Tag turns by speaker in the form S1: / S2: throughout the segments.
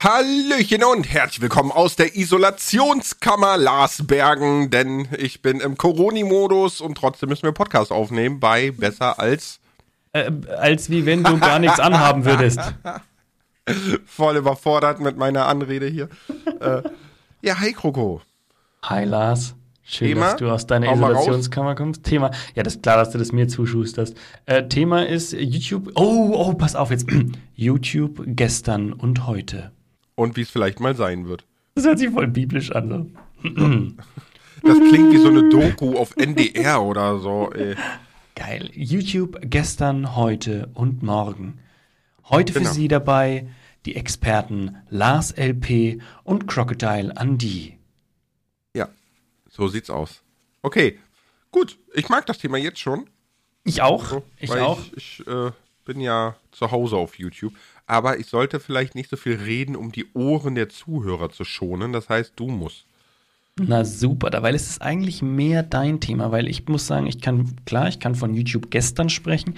S1: Hallöchen und herzlich willkommen aus der Isolationskammer Larsbergen, denn ich bin im Coroni-Modus und trotzdem müssen wir Podcast aufnehmen bei Besser als...
S2: Äh, als wie wenn du gar nichts anhaben würdest.
S1: Voll überfordert mit meiner Anrede hier. äh, ja, hi Kroko.
S2: Hi Lars. Schön,
S1: Thema?
S2: dass du aus deiner Isolationskammer kommst. Thema, ja, das ist klar, dass du das mir zuschusterst. Äh, Thema ist YouTube. Oh, oh, pass auf jetzt. YouTube gestern und heute.
S1: Und wie es vielleicht mal sein wird.
S2: Das hört sich voll biblisch an. So.
S1: Das klingt wie so eine Doku auf NDR oder so. Ey.
S2: Geil. YouTube gestern, heute und morgen. Heute für
S1: Genau.
S2: Sie dabei die Experten Lars LP und Crocodile Andy.
S1: Ja, so sieht's aus. Okay, gut. Ich mag das Thema jetzt schon.
S2: Ich auch.
S1: So,
S2: ich auch.
S1: Ich, ich äh, bin ja zu Hause auf YouTube. Aber ich sollte vielleicht nicht so viel reden, um die Ohren der Zuhörer zu schonen. Das heißt, du musst.
S2: Na super, da, weil es ist eigentlich mehr dein Thema, weil ich muss sagen, ich kann, klar, ich kann von YouTube gestern sprechen,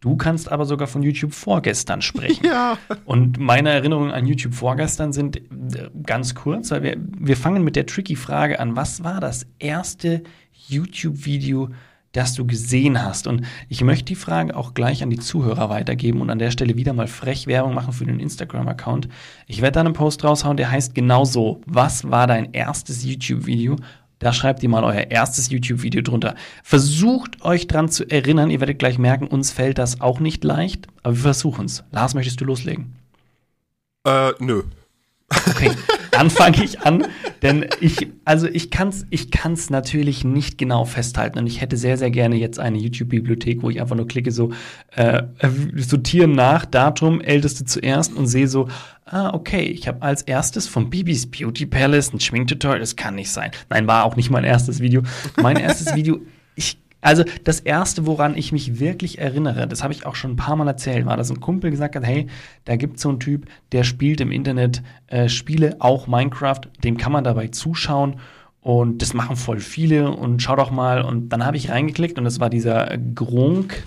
S2: du kannst aber sogar von YouTube vorgestern sprechen.
S1: Ja.
S2: Und meine Erinnerungen an YouTube vorgestern sind äh, ganz kurz, weil wir, wir fangen mit der tricky Frage an, was war das erste YouTube-Video, das du gesehen hast? Und ich möchte die Frage auch gleich an die Zuhörer weitergeben und an der Stelle wieder mal frech Werbung machen für den Instagram-Account. Ich werde da einen Post raushauen, der heißt genauso, was war dein erstes YouTube-Video? Da schreibt ihr mal euer erstes YouTube-Video drunter. Versucht euch dran zu erinnern, ihr werdet gleich merken, uns fällt das auch nicht leicht, aber wir versuchen es. Lars, möchtest du loslegen?
S1: Äh, nö.
S2: Okay, dann fange ich an, denn ich, also ich kann's, ich kann's natürlich nicht genau festhalten und ich hätte sehr, sehr gerne jetzt eine YouTube-Bibliothek, wo ich einfach nur klicke so äh, äh, sortieren nach Datum, älteste zuerst und sehe so, ah okay, ich habe als erstes von Bibis Beauty Palace ein Schminktutorial, das kann nicht sein. Nein, war auch nicht mein erstes Video. Mein erstes Video, ich also das erste, woran ich mich wirklich erinnere, das habe ich auch schon ein paar Mal erzählt, war, dass ein Kumpel gesagt hat, hey, da gibt es so einen Typ, der spielt im Internet äh, Spiele, auch Minecraft, dem kann man dabei zuschauen und das machen voll viele und schau doch mal. Und dann habe ich reingeklickt und das war dieser Gronk,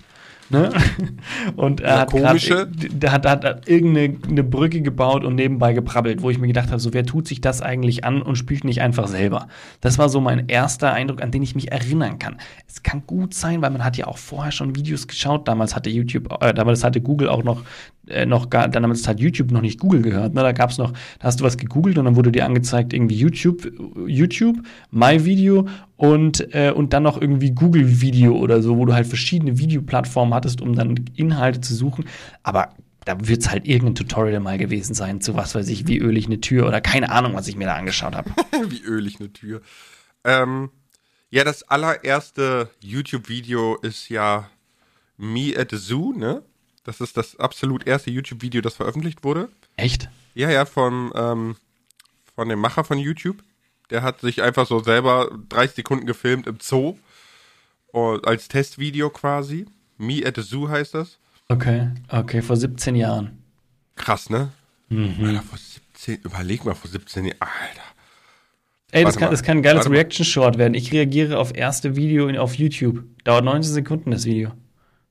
S2: ne? Und er hat grad,
S1: komische?
S2: der hat, hat, hat irgendeine eine Brücke gebaut und nebenbei geprabbelt, wo ich mir gedacht habe, so wer tut sich das eigentlich an und spielt nicht einfach selber. Das war so mein erster Eindruck, an den ich mich erinnern kann. Es kann gut sein, weil man hat ja auch vorher schon Videos geschaut. Damals hatte YouTube, äh, damals hatte Google auch noch äh, noch gar, damals hat YouTube noch nicht Google gehört. Ne? Da gab es noch, da hast du was gegoogelt und dann wurde dir angezeigt irgendwie YouTube, YouTube, My Video und, äh, und dann noch irgendwie Google Video oder so, wo du halt verschiedene Videoplattformen hattest, um dann Inhalte zu suchen. Aber da wird es halt irgendein Tutorial mal gewesen sein, zu was weiß ich, wie öle ich eine Tür oder keine Ahnung, was ich mir da angeschaut habe.
S1: Wie ölig eine Tür. Ähm, ja, das allererste YouTube-Video ist ja Me at the Zoo, ne? Das ist das absolut erste YouTube-Video, das veröffentlicht wurde.
S2: Echt?
S1: Ja, ja, von, ähm, von dem Macher von YouTube. Der hat sich einfach so selber 30 Sekunden gefilmt im Zoo. Und als Testvideo quasi. Me at the Zoo heißt das.
S2: Okay, okay, vor 17 Jahren.
S1: Krass, ne?
S2: Mhm.
S1: Alter, vor 17, überleg mal, vor 17 Jahren. Alter.
S2: Ey, das kann, das kann ein geiles. Reaction-Short werden. Ich reagiere auf erste Video in, auf YouTube. Dauert 19 Sekunden das Video.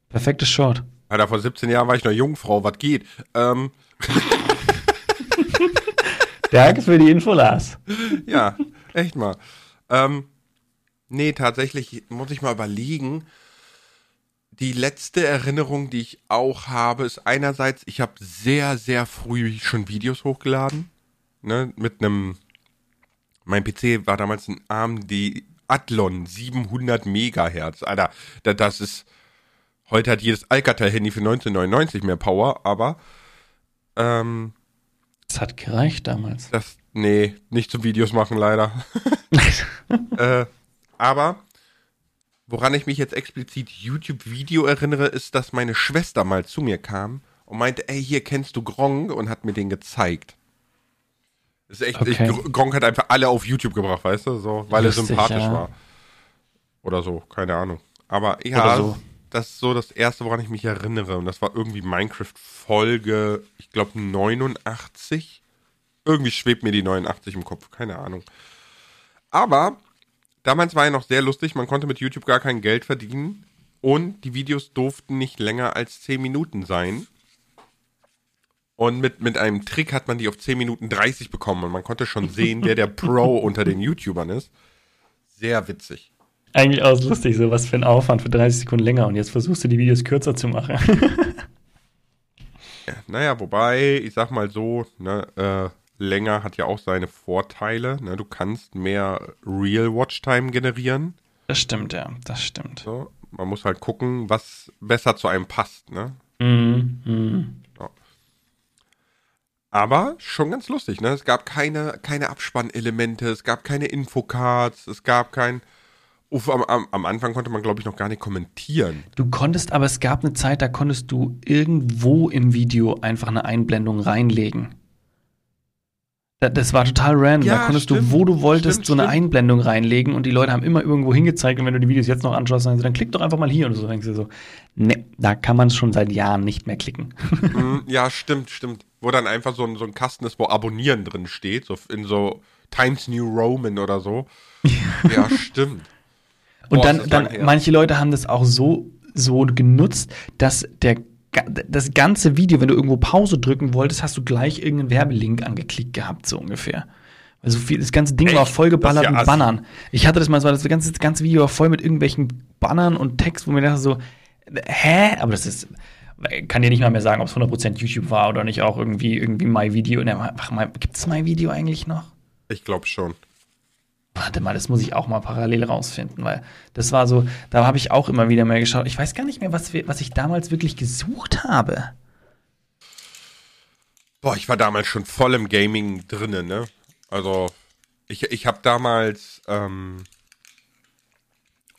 S2: Perfektes Short.
S1: Alter, vor 17 Jahren war ich noch Jungfrau, was geht? Ähm,
S2: Danke für die Info, Lars.
S1: ja, echt mal. Ähm, nee, tatsächlich muss ich mal überlegen. Die letzte Erinnerung, die ich auch habe, ist einerseits, ich habe sehr, sehr früh schon Videos hochgeladen. Ne, mit einem, mein PC war damals ein AMD Athlon 700 Megahertz. Alter, da- das ist, heute hat jedes Alcatel-Handy für 1999 mehr Power, aber, ähm,
S2: Das hat gereicht damals.
S1: das, nee, nicht zum Videos machen leider. äh, aber woran ich mich jetzt explizit YouTube-Video erinnere, ist, dass meine Schwester mal zu mir kam und meinte, ey, hier kennst du Gronk und hat mir den gezeigt. Das ist echt, ich,
S2: Okay.
S1: Gr- Gronk hat einfach alle auf YouTube gebracht, weißt du, so, weil er
S2: Lustig,
S1: sympathisch
S2: ja.
S1: war. Oder so, keine Ahnung. Aber ja,
S2: so.
S1: Das ist so das erste, woran ich mich erinnere. Und das war irgendwie Minecraft-Folge, ich glaube 89. Irgendwie schwebt mir die 89 im Kopf, keine Ahnung. Aber damals war ja noch sehr lustig, man konnte mit YouTube gar kein Geld verdienen und die Videos durften nicht länger als 10 Minuten sein. Und mit, mit einem Trick hat man die auf 10 Minuten 30 bekommen und man konnte schon sehen, wer der Pro unter den YouTubern ist. Sehr witzig.
S2: Eigentlich auch lustig, so was für ein Aufwand für 30 Sekunden länger und jetzt versuchst du die Videos kürzer zu machen.
S1: ja, naja, wobei, ich sag mal so, ne, äh, länger hat ja auch seine Vorteile. Ne? Du kannst mehr Real Watchtime generieren.
S2: Das stimmt, ja, das stimmt.
S1: So, man muss halt gucken, was besser zu einem passt, ne?
S2: Mhm, mh.
S1: ja. Aber schon ganz lustig, ne? Es gab keine, keine Abspannelemente, es gab keine Infocards, es gab kein. Uff, am, am, Anfang konnte man, glaube ich, noch gar nicht kommentieren.
S2: Du konntest, aber es gab eine Zeit, da konntest du irgendwo im Video einfach eine Einblendung reinlegen. Das war total random.
S1: Ja,
S2: da konntest
S1: stimmt,
S2: du, wo du wolltest,
S1: stimmt,
S2: so eine
S1: stimmt.
S2: Einblendung reinlegen und die Leute haben immer irgendwo hingezeigt und wenn du die Videos jetzt noch anschaust, dann, dann klick doch einfach mal hier und so denkst du so, ne, da kann man es schon seit Jahren nicht mehr klicken.
S1: Mm, ja, stimmt, stimmt. Wo dann einfach so ein, so ein Kasten ist, wo Abonnieren drin steht, so in so Times New Roman oder so. Ja, stimmt.
S2: Und
S1: Boah,
S2: dann, dann
S1: her.
S2: manche Leute haben das auch so, so genutzt, dass der das ganze Video, wenn du irgendwo Pause drücken wolltest, hast du gleich irgendeinen Werbelink angeklickt gehabt, so ungefähr. Also viel, das ganze Ding war
S1: Echt?
S2: vollgeballert
S1: Das ist ja
S2: mit
S1: assi.
S2: Bannern. Ich hatte das mal so, das ganze, das ganze Video war voll mit irgendwelchen Bannern und Text, wo mir dachte so, hä? Aber das ist, kann dir nicht mal mehr sagen, ob es 100% YouTube war oder nicht auch irgendwie, irgendwie MyVideo. Ach, mal, gibt es MyVideo eigentlich noch?
S1: Ich glaube schon.
S2: Warte mal, das muss ich auch mal parallel rausfinden, weil das war so, da habe ich auch immer wieder mehr geschaut. Ich weiß gar nicht mehr, was, wir, was ich damals wirklich gesucht habe.
S1: Boah, ich war damals schon voll im Gaming drinnen, ne? Also, ich, ich habe damals, ähm,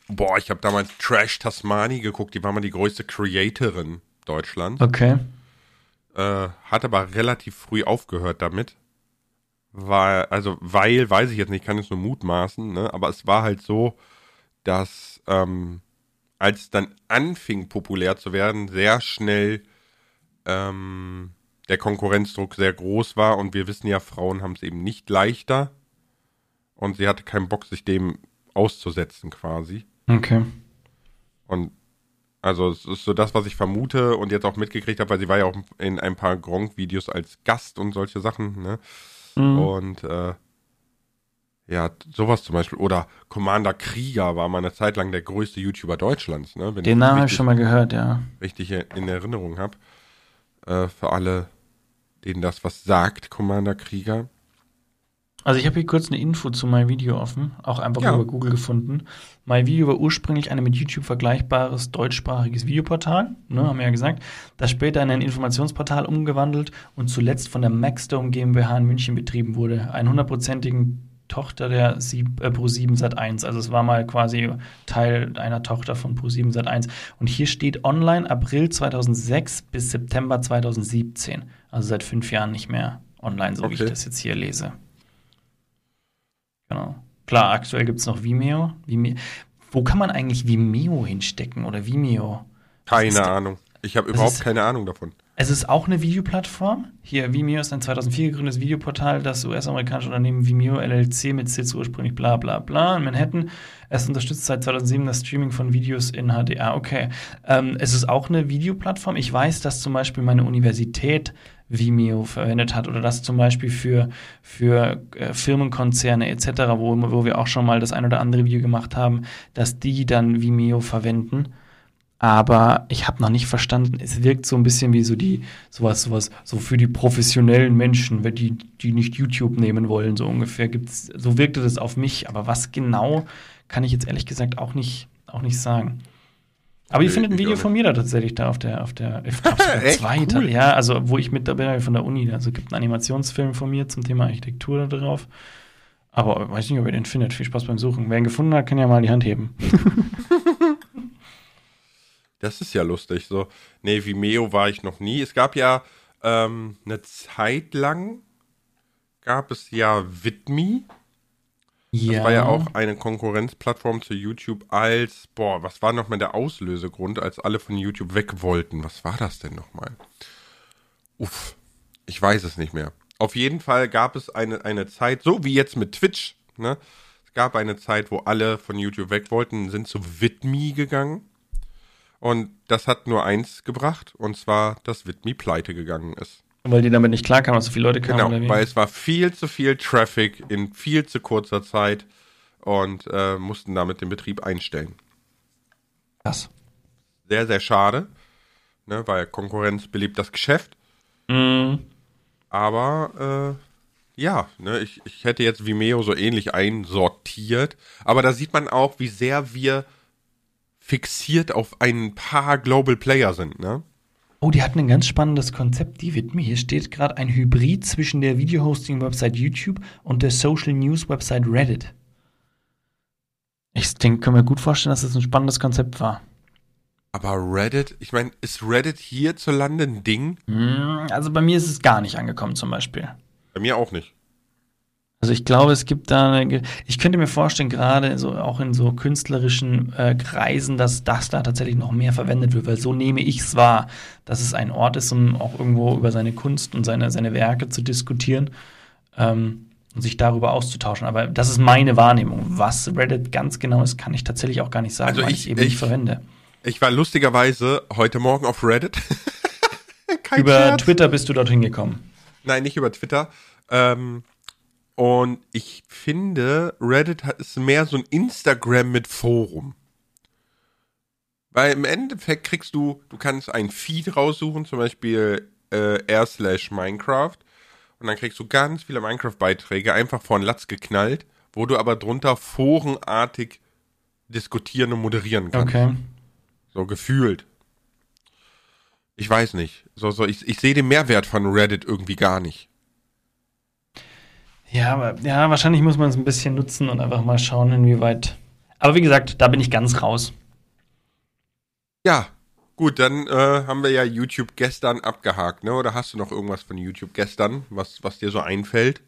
S1: boah, ich habe damals Trash Tasmani geguckt, die war mal die größte Creatorin Deutschlands.
S2: Okay.
S1: Äh, hat aber relativ früh aufgehört damit. War, also, weil, weiß ich jetzt nicht, kann es nur mutmaßen, ne? Aber es war halt so, dass, ähm, als es dann anfing, populär zu werden, sehr schnell ähm, der Konkurrenzdruck sehr groß war und wir wissen ja, Frauen haben es eben nicht leichter und sie hatte keinen Bock, sich dem auszusetzen quasi.
S2: Okay.
S1: Und also es ist so das, was ich vermute und jetzt auch mitgekriegt habe, weil sie war ja auch in ein paar Gronk-Videos als Gast und solche Sachen, ne?
S2: Mhm.
S1: Und äh, ja, sowas zum Beispiel. Oder Commander Krieger war mal eine Zeit lang der größte YouTuber Deutschlands, ne? Wenn
S2: Den Namen habe ich schon mal gehört, ja.
S1: richtig in Erinnerung habe. Äh, für alle, denen das was sagt, Commander Krieger.
S2: Also ich habe hier kurz eine Info zu MyVideo offen, auch einfach
S1: Ja.
S2: über Google gefunden. MyVideo war ursprünglich ein mit YouTube vergleichbares deutschsprachiges Videoportal, ne, haben wir ja gesagt, das später in ein Informationsportal umgewandelt und zuletzt von der Maxdome GmbH in München betrieben wurde, einer hundertprozentigen Tochter der Sieb, äh, Pro7 Sat1. Also es war mal quasi Teil einer Tochter von Pro7 Sat1. Und hier steht online April 2006 bis September 2017. Also seit fünf Jahren nicht mehr online, so wie ich
S1: Okay.
S2: das jetzt hier lese. Genau. Klar, aktuell gibt es noch Vimeo. Vimeo. Wo kann man eigentlich Vimeo hinstecken oder Vimeo?
S1: Keine Ahnung. Ich habe überhaupt
S2: ist-
S1: keine Ahnung davon.
S2: Es ist auch eine Videoplattform. Hier, Vimeo ist ein 2004 gegründetes Videoportal, das US-amerikanische Unternehmen Vimeo LLC mit Sitz ursprünglich bla bla bla in Manhattan. Es unterstützt seit 2007 das Streaming von Videos in HDR. Okay. Ähm, es ist auch eine Videoplattform. Ich weiß, dass zum Beispiel meine Universität Vimeo verwendet hat oder das zum Beispiel für, für äh, Firmenkonzerne etc., wo, wo wir auch schon mal das ein oder andere Video gemacht haben, dass die dann Vimeo verwenden aber ich habe noch nicht verstanden, es wirkt so ein bisschen wie so die, sowas, sowas, so für die professionellen Menschen, die, die nicht YouTube nehmen wollen, so ungefähr gibt's, so wirkte das auf mich, aber was genau, kann ich jetzt ehrlich gesagt auch nicht, auch nicht sagen. Aber ihr
S1: Nee,
S2: findet ein Video von mir da tatsächlich da auf der, auf der, ich glaube sogar
S1: Echt?
S2: zwei,
S1: Cool.
S2: ja, also wo ich mit dabei bin von der Uni, also gibt einen Animationsfilm von mir zum Thema Architektur da drauf. Aber weiß nicht, ob ihr den findet. Viel Spaß beim Suchen. Wer ihn gefunden hat, kann ja mal die Hand heben.
S1: Das ist ja lustig. So, nee, Vimeo war ich noch nie. Es gab ja ähm, eine Zeit lang gab es ja Vidme. Das war ja auch eine Konkurrenzplattform zu YouTube als, boah, was war nochmal der Auslösegrund, als alle von YouTube weg wollten? Was war das denn nochmal? Uff, ich weiß es nicht mehr. Auf jeden Fall gab es eine, eine Zeit, so wie jetzt mit Twitch, ne? Es gab eine Zeit, wo alle von YouTube weg wollten, sind zu Vidme gegangen. Und das hat nur eins gebracht, und zwar, dass Vidme pleite gegangen ist.
S2: Weil die damit nicht klarkamen, dass so viele Leute kamen.
S1: Genau, weil es war viel zu viel Traffic in viel zu kurzer Zeit und äh, mussten damit den Betrieb einstellen.
S2: Krass.
S1: Sehr, sehr schade, ne, weil Konkurrenz belebt das Geschäft.
S2: Mhm.
S1: Aber äh, ja, ne, ich, ich hätte jetzt Vimeo so ähnlich einsortiert. Aber da sieht man auch, wie sehr wir fixiert auf ein paar Global Player sind. Ne?
S2: Oh, die hatten ein ganz spannendes Konzept, die widmen. Hier steht gerade ein Hybrid zwischen der Video-Hosting-Website YouTube und der Social-News-Website Reddit. Ich denke, kann mir gut vorstellen, dass das ein spannendes Konzept war.
S1: Aber Reddit, ich meine, ist Reddit hierzulande ein Ding?
S2: Hm, Also bei mir ist es gar nicht angekommen zum Beispiel.
S1: Bei mir auch nicht.
S2: Also ich glaube, es gibt da eine, ich könnte mir vorstellen, gerade so auch in so künstlerischen äh, Kreisen, dass das da tatsächlich noch mehr verwendet wird, weil so nehme ich es wahr, dass es ein Ort ist, um auch irgendwo über seine Kunst und seine, seine Werke zu diskutieren ähm, und sich darüber auszutauschen. Aber das ist meine Wahrnehmung. Was Reddit ganz genau ist, kann ich tatsächlich auch gar nicht sagen,
S1: Also
S2: weil
S1: ich-
S2: es eben
S1: ich-
S2: nicht verwende.
S1: Ich war lustigerweise heute Morgen auf Reddit.
S2: Über
S1: Scherz.
S2: Twitter bist du dorthin gekommen.
S1: Nein, nicht über Twitter. Ähm, und ich finde, Reddit hat, ist mehr so ein Instagram mit Forum. Weil im Endeffekt kriegst du, du kannst ein Feed raussuchen, zum Beispiel äh, r slash Minecraft. Und dann kriegst du ganz viele Minecraft-Beiträge einfach von Latz geknallt, wo du aber drunter forenartig diskutieren und moderieren kannst.
S2: Okay.
S1: So gefühlt. Ich weiß nicht. So, so, ich, ich sehe den Mehrwert von Reddit irgendwie gar nicht.
S2: Ja, aber ja, wahrscheinlich muss man es ein bisschen nutzen und einfach mal schauen, inwieweit. Aber wie gesagt, da bin ich ganz raus.
S1: Ja, gut, dann äh, haben wir ja YouTube gestern abgehakt, ne? Oder hast du noch irgendwas von YouTube gestern, was, was dir so einfällt?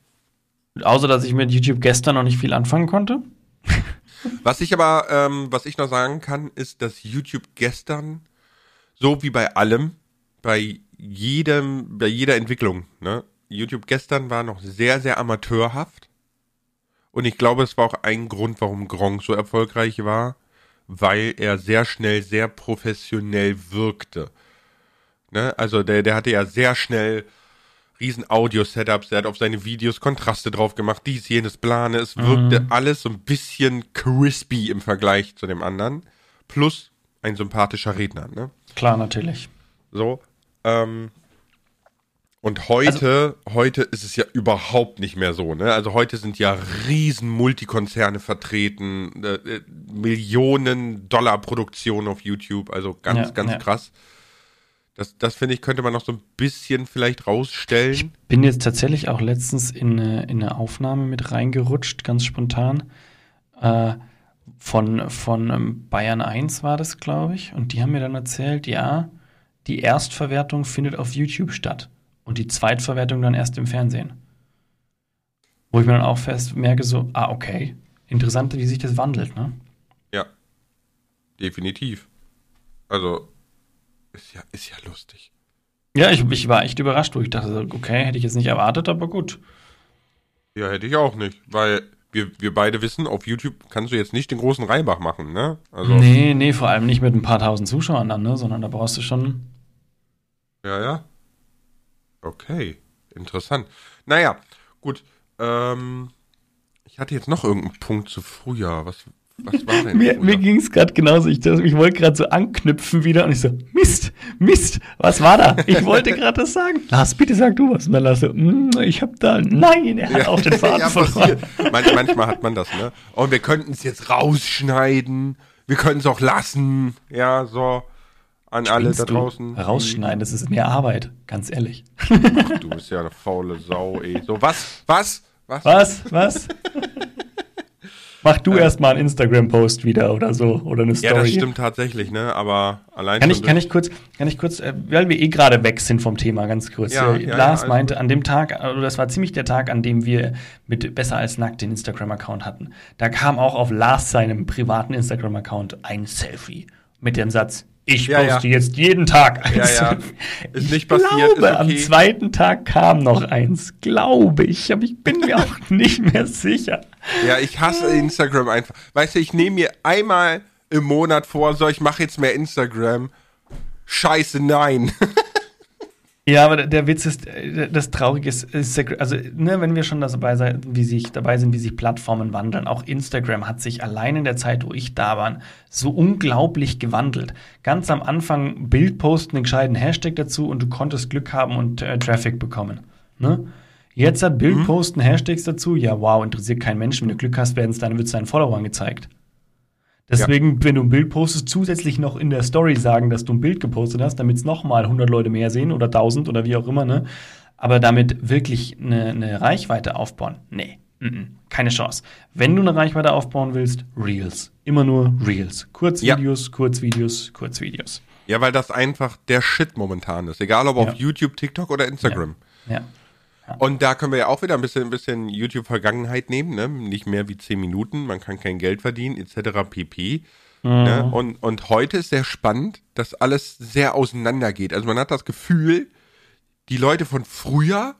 S2: Außer, dass ich mit YouTube gestern noch nicht viel anfangen konnte.
S1: Was ich aber, ähm, was ich noch sagen kann, ist, dass YouTube gestern, so wie bei allem, bei jedem, bei jeder Entwicklung, ne? YouTube gestern war noch sehr, sehr amateurhaft. Und ich glaube, es war auch ein Grund, warum Gronk so erfolgreich war, weil er sehr schnell, sehr professionell wirkte. Ne? Also der, der hatte ja sehr schnell riesen Audio-Setups, der hat auf seine Videos Kontraste drauf gemacht, dies, jenes, Plane. Es wirkte alles so ein bisschen crispy im Vergleich zu dem anderen. Plus ein sympathischer Redner, ne?
S2: Klar, natürlich.
S1: So. Ähm, und heute, heute ist es ja überhaupt nicht mehr so, ne? Also heute sind ja riesen Multikonzerne vertreten, äh, äh, Millionen Dollar Produktionen auf YouTube, also ganz,
S2: Ja,
S1: ganz
S2: ja.
S1: krass. Das, das finde ich, könnte man noch so ein bisschen vielleicht rausstellen.
S2: Bin jetzt tatsächlich auch letztens in eine, in eine Aufnahme mit reingerutscht, ganz spontan. Äh, von von ähm, Bayern 1 war das, glaube ich. Und die haben mir dann erzählt, ja, die Erstverwertung findet auf YouTube statt. Und die Zweitverwertung dann erst im Fernsehen. Wo ich mir dann auch fest merke, so, ah, okay. Interessant, wie sich das wandelt, ne?
S1: Ja, definitiv. Also, ist ja, ist ja lustig.
S2: Ja, ich, ich war echt überrascht, wo ich dachte, okay, hätte ich jetzt nicht erwartet, aber gut.
S1: Ja, hätte ich auch nicht, weil wir, wir beide wissen, auf YouTube kannst du jetzt nicht den großen Reibach machen, ne? Also,
S2: Nee, nee, vor allem nicht mit ein paar tausend Zuschauern dann, ne? Sondern da brauchst du schon.
S1: ja, ja. Okay, interessant. Naja, gut. Ähm, ich hatte jetzt noch irgendeinen Punkt zu früher. Was, was war denn?
S2: Mir,
S1: früher?
S2: mir ging es gerade genauso. Ich, ich wollte gerade so anknüpfen wieder und ich so, Mist, Mist, was war da? Ich wollte gerade das sagen. Lars, bitte sag du was. Und dann Lars so, "Mm, ich hab da, nein, er hat auch den Faden
S1: ja,
S2: verloren.
S1: Man, manchmal hat man das, ne? Und wir könnten es jetzt rausschneiden. Wir können es auch lassen. Ja, so. An alle da draußen.
S2: Rausschneiden, das ist mehr Arbeit, ganz ehrlich.
S1: Ach, du bist ja eine faule Sau, ey. So, was? Was? Was?
S2: Was? Was? Mach du erst mal einen Instagram-Post wieder oder so oder eine Story.
S1: Ja, das stimmt tatsächlich, ne? Aber allein
S2: Kann ich, kann ich kurz, kann ich kurz, äh, weil wir eh gerade weg sind vom Thema, ganz kurz.
S1: Ja,
S2: äh,
S1: ja,
S2: Lars
S1: ja,
S2: meinte, an dem Tag, oder das war ziemlich der Tag, an dem wir mit Besser als Nackt den Instagram-Account hatten. Da kam auch auf Lars seinem privaten Instagram-Account ein Selfie mit dem Satz, ich
S1: Ja,
S2: poste
S1: ja.
S2: jetzt jeden Tag ein
S1: Ja, ja. Ist
S2: ich
S1: nicht passiert,
S2: Glaube,
S1: ist
S2: am
S1: okay.
S2: zweiten Tag kam noch eins, glaube ich, aber ich bin mir auch nicht mehr sicher.
S1: Ja, ich hasse Instagram einfach. Weißt du, ich nehme mir einmal im Monat vor, so, ich mache jetzt mehr Instagram. Scheiße, nein.
S2: Ja, aber der Witz ist, äh, das Traurige ist, ist also ne, wenn wir schon dabei, sein, wie sich, dabei sind, wie sich Plattformen wandeln, auch Instagram hat sich allein in der Zeit, wo ich da war, so unglaublich gewandelt. Ganz am Anfang Bild posten, einen gescheiten Hashtag dazu und du konntest Glück haben und äh, Traffic bekommen. Ne? Jetzt hat Bild mhm. posten Hashtags dazu, ja wow, interessiert kein Mensch, wenn du Glück hast, werden es wird es deinen Followern gezeigt. Deswegen, ja. wenn du ein Bild postest, zusätzlich noch in der Story sagen, dass du ein Bild gepostet hast, damit es nochmal 100 Leute mehr sehen oder 1000 oder wie auch immer, ne? Aber damit wirklich eine, eine Reichweite aufbauen? Nee, mm -mm, keine Chance. Wenn du eine Reichweite aufbauen willst, Reels. Immer nur Reels. Kurzvideos, ja. Kurzvideos, Kurzvideos.
S1: Ja, weil das einfach der Shit momentan ist. Egal ob ja. auf YouTube, TikTok oder Instagram.
S2: ja.
S1: Und da können wir ja auch wieder ein bisschen, ein bisschen YouTube-Vergangenheit nehmen, ne? Nicht mehr wie 10 Minuten, man kann kein Geld verdienen, etc. pp. Mhm. Ne? Und, und heute ist sehr spannend, dass alles sehr auseinandergeht. Also man hat das Gefühl, die Leute von früher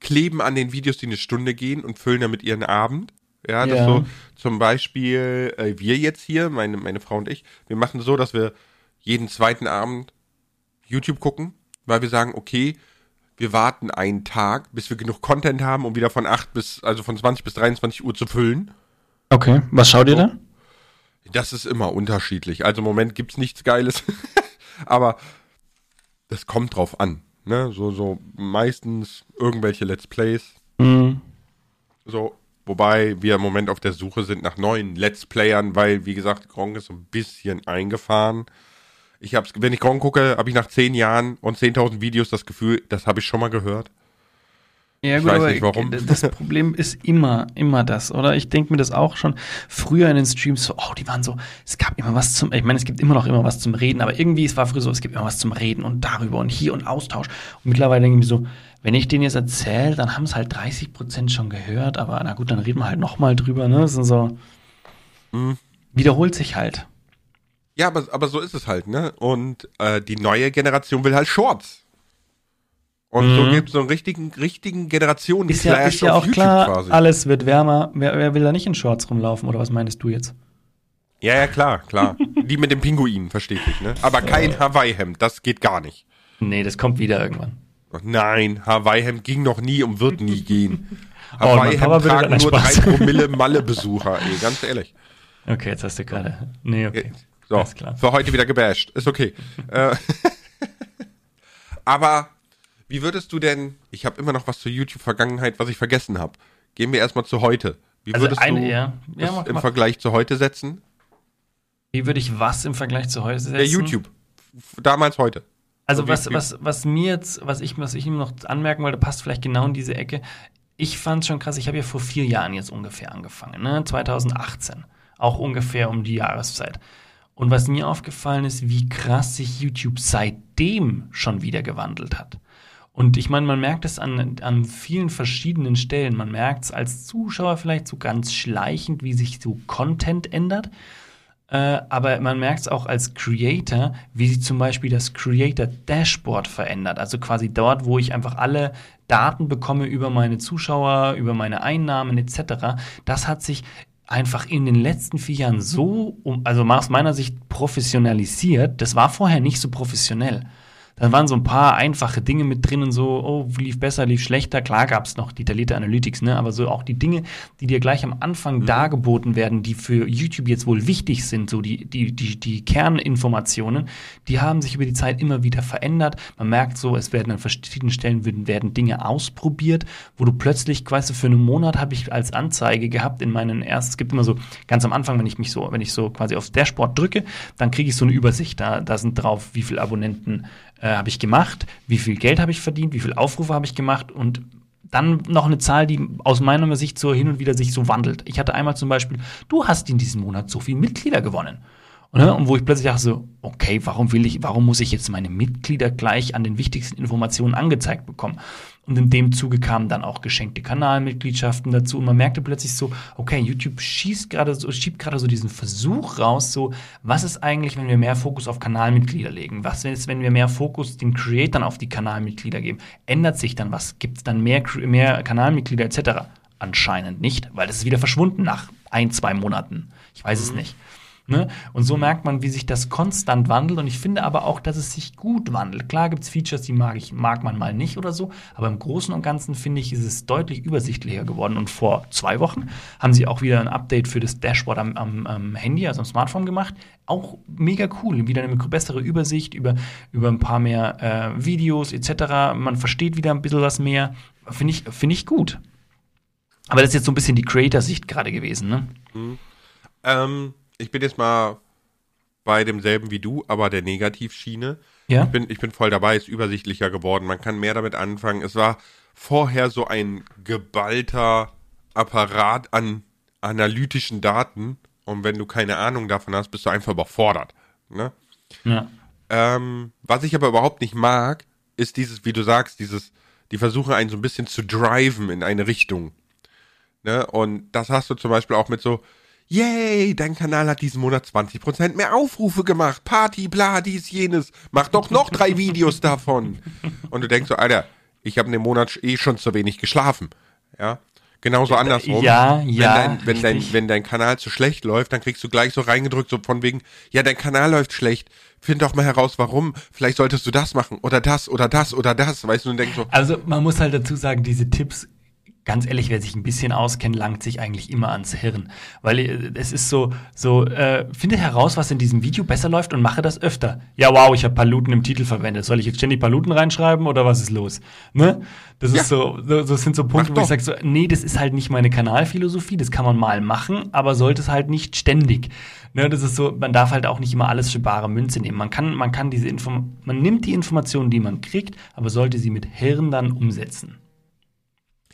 S1: kleben an den Videos, die eine Stunde gehen und füllen damit ihren Abend. Ja, das ja. so zum Beispiel äh, wir jetzt hier, meine, meine Frau und ich, wir machen so, dass wir jeden zweiten Abend YouTube gucken, weil wir sagen, okay, wir warten einen Tag, bis wir genug Content haben, um wieder von 8 bis, also von 20 bis 23 Uhr zu füllen.
S2: Okay, was schaut ihr da?
S1: Das ist immer unterschiedlich. Also im Moment gibt's nichts Geiles. Aber das kommt drauf an. Ne? So, so meistens irgendwelche Let's Plays. Mhm. So, wobei wir im Moment auf der Suche sind nach neuen Let's Playern, weil, wie gesagt, Gronk ist so ein bisschen eingefahren. Ich hab's, wenn ich Gronk gucke, habe ich nach zehn Jahren und 10.000 Videos das Gefühl, das habe ich schon mal gehört.
S2: Ja, gut, ich weiß nicht warum. Das Problem ist immer, immer das, oder? Ich denke mir das auch schon früher in den Streams so, oh, die waren so, es gab immer was zum, ich meine, es gibt immer noch immer was zum Reden, aber irgendwie, es war früher so, es gibt immer was zum Reden und darüber und hier und Austausch. Und mittlerweile denke ich mir so, wenn ich denen jetzt erzähle, dann haben es halt 30 Prozent schon gehört, aber na gut, dann reden wir halt nochmal drüber, ne? Das ist so, mhm. wiederholt sich halt.
S1: Ja, aber, aber so ist es halt, ne? Und äh, die neue Generation will halt Shorts. Und mhm. so gibt es so einen richtigen, richtigen Generationen
S2: ist ja, ist ja auch YouTube klar, quasi. alles wird wärmer. Wer, wer will da nicht in Shorts rumlaufen, oder was meinst du jetzt?
S1: Ja, ja, klar, klar. die mit dem Pinguin, verstehe ich, ne? Aber kein Hawaii-Hemd, das geht gar nicht.
S2: Nee, das kommt wieder irgendwann.
S1: Nein, Hawaii-Hemd ging noch nie und wird nie gehen. Hawaii-Hemd oh, tragen nur drei Promille Malle-Besucher, ey, ganz ehrlich.
S2: Okay, jetzt hast du gerade. Nee, okay.
S1: So, für heute wieder gebasht. Ist okay. Äh, aber wie würdest du denn, ich habe immer noch was zur YouTube-Vergangenheit, was ich vergessen habe. Gehen wir erstmal zu heute. Wie also würdest ein, du ja. Ja, mach, im mach. Vergleich zu heute setzen?
S2: Wie würde ich was im Vergleich zu heute setzen?
S1: Der YouTube. Damals, heute.
S2: Also so was, was, was mir jetzt, was ich, was ich ihm noch anmerken wollte, passt vielleicht genau in diese Ecke. Ich fand es schon krass, ich habe ja vor vier Jahren jetzt ungefähr angefangen, ne? 2018. Auch ungefähr um die Jahreszeit. Und was mir aufgefallen ist, wie krass sich YouTube seitdem schon wieder gewandelt hat. Und ich meine, man merkt es an, an vielen verschiedenen Stellen. Man merkt es als Zuschauer vielleicht so ganz schleichend, wie sich so Content ändert. Äh, aber man merkt es auch als Creator, wie sich zum Beispiel das Creator Dashboard verändert. Also quasi dort, wo ich einfach alle Daten bekomme über meine Zuschauer, über meine Einnahmen etc. Das hat sich einfach in den letzten vier Jahren so, also aus meiner Sicht professionalisiert. Das war vorher nicht so professionell. Dann waren so ein paar einfache Dinge mit drin und so, oh, lief besser, lief schlechter. Klar gab es noch detaillierte Analytics, ne? aber so auch die Dinge, die dir gleich am Anfang mhm. dargeboten werden, die für YouTube jetzt wohl wichtig sind, so die, die, die, die Kerninformationen, die haben sich über die Zeit immer wieder verändert. Man merkt so, es werden an verschiedenen Stellen werden, werden Dinge ausprobiert, wo du plötzlich, weißt du, für einen Monat habe ich als Anzeige gehabt in meinen ersten, es gibt immer so, ganz am Anfang, wenn ich mich so, wenn ich so quasi aufs Dashboard drücke, dann kriege ich so eine Übersicht. Da, da sind drauf, wie viele Abonnenten äh, habe ich gemacht, wie viel Geld habe ich verdient, wie viele Aufrufe habe ich gemacht und dann noch eine Zahl, die aus meiner Sicht so hin und wieder sich so wandelt. Ich hatte einmal zum Beispiel, du hast in diesem Monat so viele Mitglieder gewonnen. Und, ne, und wo ich plötzlich dachte so, okay, warum will ich, warum muss ich jetzt meine Mitglieder gleich an den wichtigsten Informationen angezeigt bekommen? Und in dem Zuge kamen dann auch geschenkte Kanalmitgliedschaften dazu. Und man merkte plötzlich so, okay, YouTube schießt gerade so, schiebt gerade so diesen Versuch raus, so, was ist eigentlich, wenn wir mehr Fokus auf Kanalmitglieder legen? Was ist, wenn wir mehr Fokus den Creatern auf die Kanalmitglieder geben? Ändert sich dann was? Gibt es dann mehr, mehr Kanalmitglieder etc.? Anscheinend nicht, weil das ist wieder verschwunden nach ein, zwei Monaten. Ich weiß mhm. es nicht. Ne? Und so merkt man, wie sich das konstant wandelt. Und ich finde aber auch, dass es sich gut wandelt. Klar gibt es Features, die mag, ich, mag man mal nicht oder so. Aber im Großen und Ganzen finde ich, ist es deutlich übersichtlicher geworden. Und vor zwei Wochen haben sie auch wieder ein Update für das Dashboard am, am, am Handy, also am Smartphone gemacht. Auch mega cool. Wieder eine bessere Übersicht über, über ein paar mehr äh, Videos etc. Man versteht wieder ein bisschen was mehr. Finde ich, find ich gut. Aber das ist jetzt so ein bisschen die Creator-Sicht gerade gewesen, ne?
S1: Mhm. Ähm ich bin jetzt mal bei demselben wie du, aber der Negativschiene. Ja. Ich bin, ich bin voll dabei, ist übersichtlicher geworden. Man kann mehr damit anfangen. Es war vorher so ein geballter Apparat an analytischen Daten. Und wenn du keine Ahnung davon hast, bist du einfach überfordert. Ne? Ja. Ähm, was ich aber überhaupt nicht mag, ist dieses, wie du sagst, dieses, die versuchen einen so ein bisschen zu driven in eine Richtung. Ne? Und das hast du zum Beispiel auch mit so, Yay, dein Kanal hat diesen Monat 20% mehr Aufrufe gemacht. Party, bla, dies, jenes. Mach doch noch drei Videos davon. Und du denkst so, Alter, ich habe in dem Monat eh schon zu wenig geschlafen. Ja. Genauso andersrum.
S2: Ja, ja.
S1: Wenn dein, wenn, dein, wenn dein Kanal zu schlecht läuft, dann kriegst du gleich so reingedrückt, so von wegen, ja, dein Kanal läuft schlecht. Find doch mal heraus, warum. Vielleicht solltest du das machen oder das oder das oder das. Weißt du, und denkst so.
S2: Also, man muss halt dazu sagen, diese Tipps ganz ehrlich, wer sich ein bisschen auskennt, langt sich eigentlich immer ans Hirn. Weil äh, es ist so, so, äh, finde heraus, was in diesem Video besser läuft und mache das öfter. Ja, wow, ich habe Paluten im Titel verwendet. Soll ich jetzt ständig Paluten reinschreiben oder was ist los? Ne? Das ja. ist so, so, das sind so Punkte, wo ich sage so, nee, das ist halt nicht meine Kanalphilosophie, das kann man mal machen, aber sollte es halt nicht ständig. Ne, das ist so, man darf halt auch nicht immer alles für bare Münze nehmen. Man kann, man kann diese Inform man nimmt die Informationen, die man kriegt, aber sollte sie mit Hirn dann umsetzen.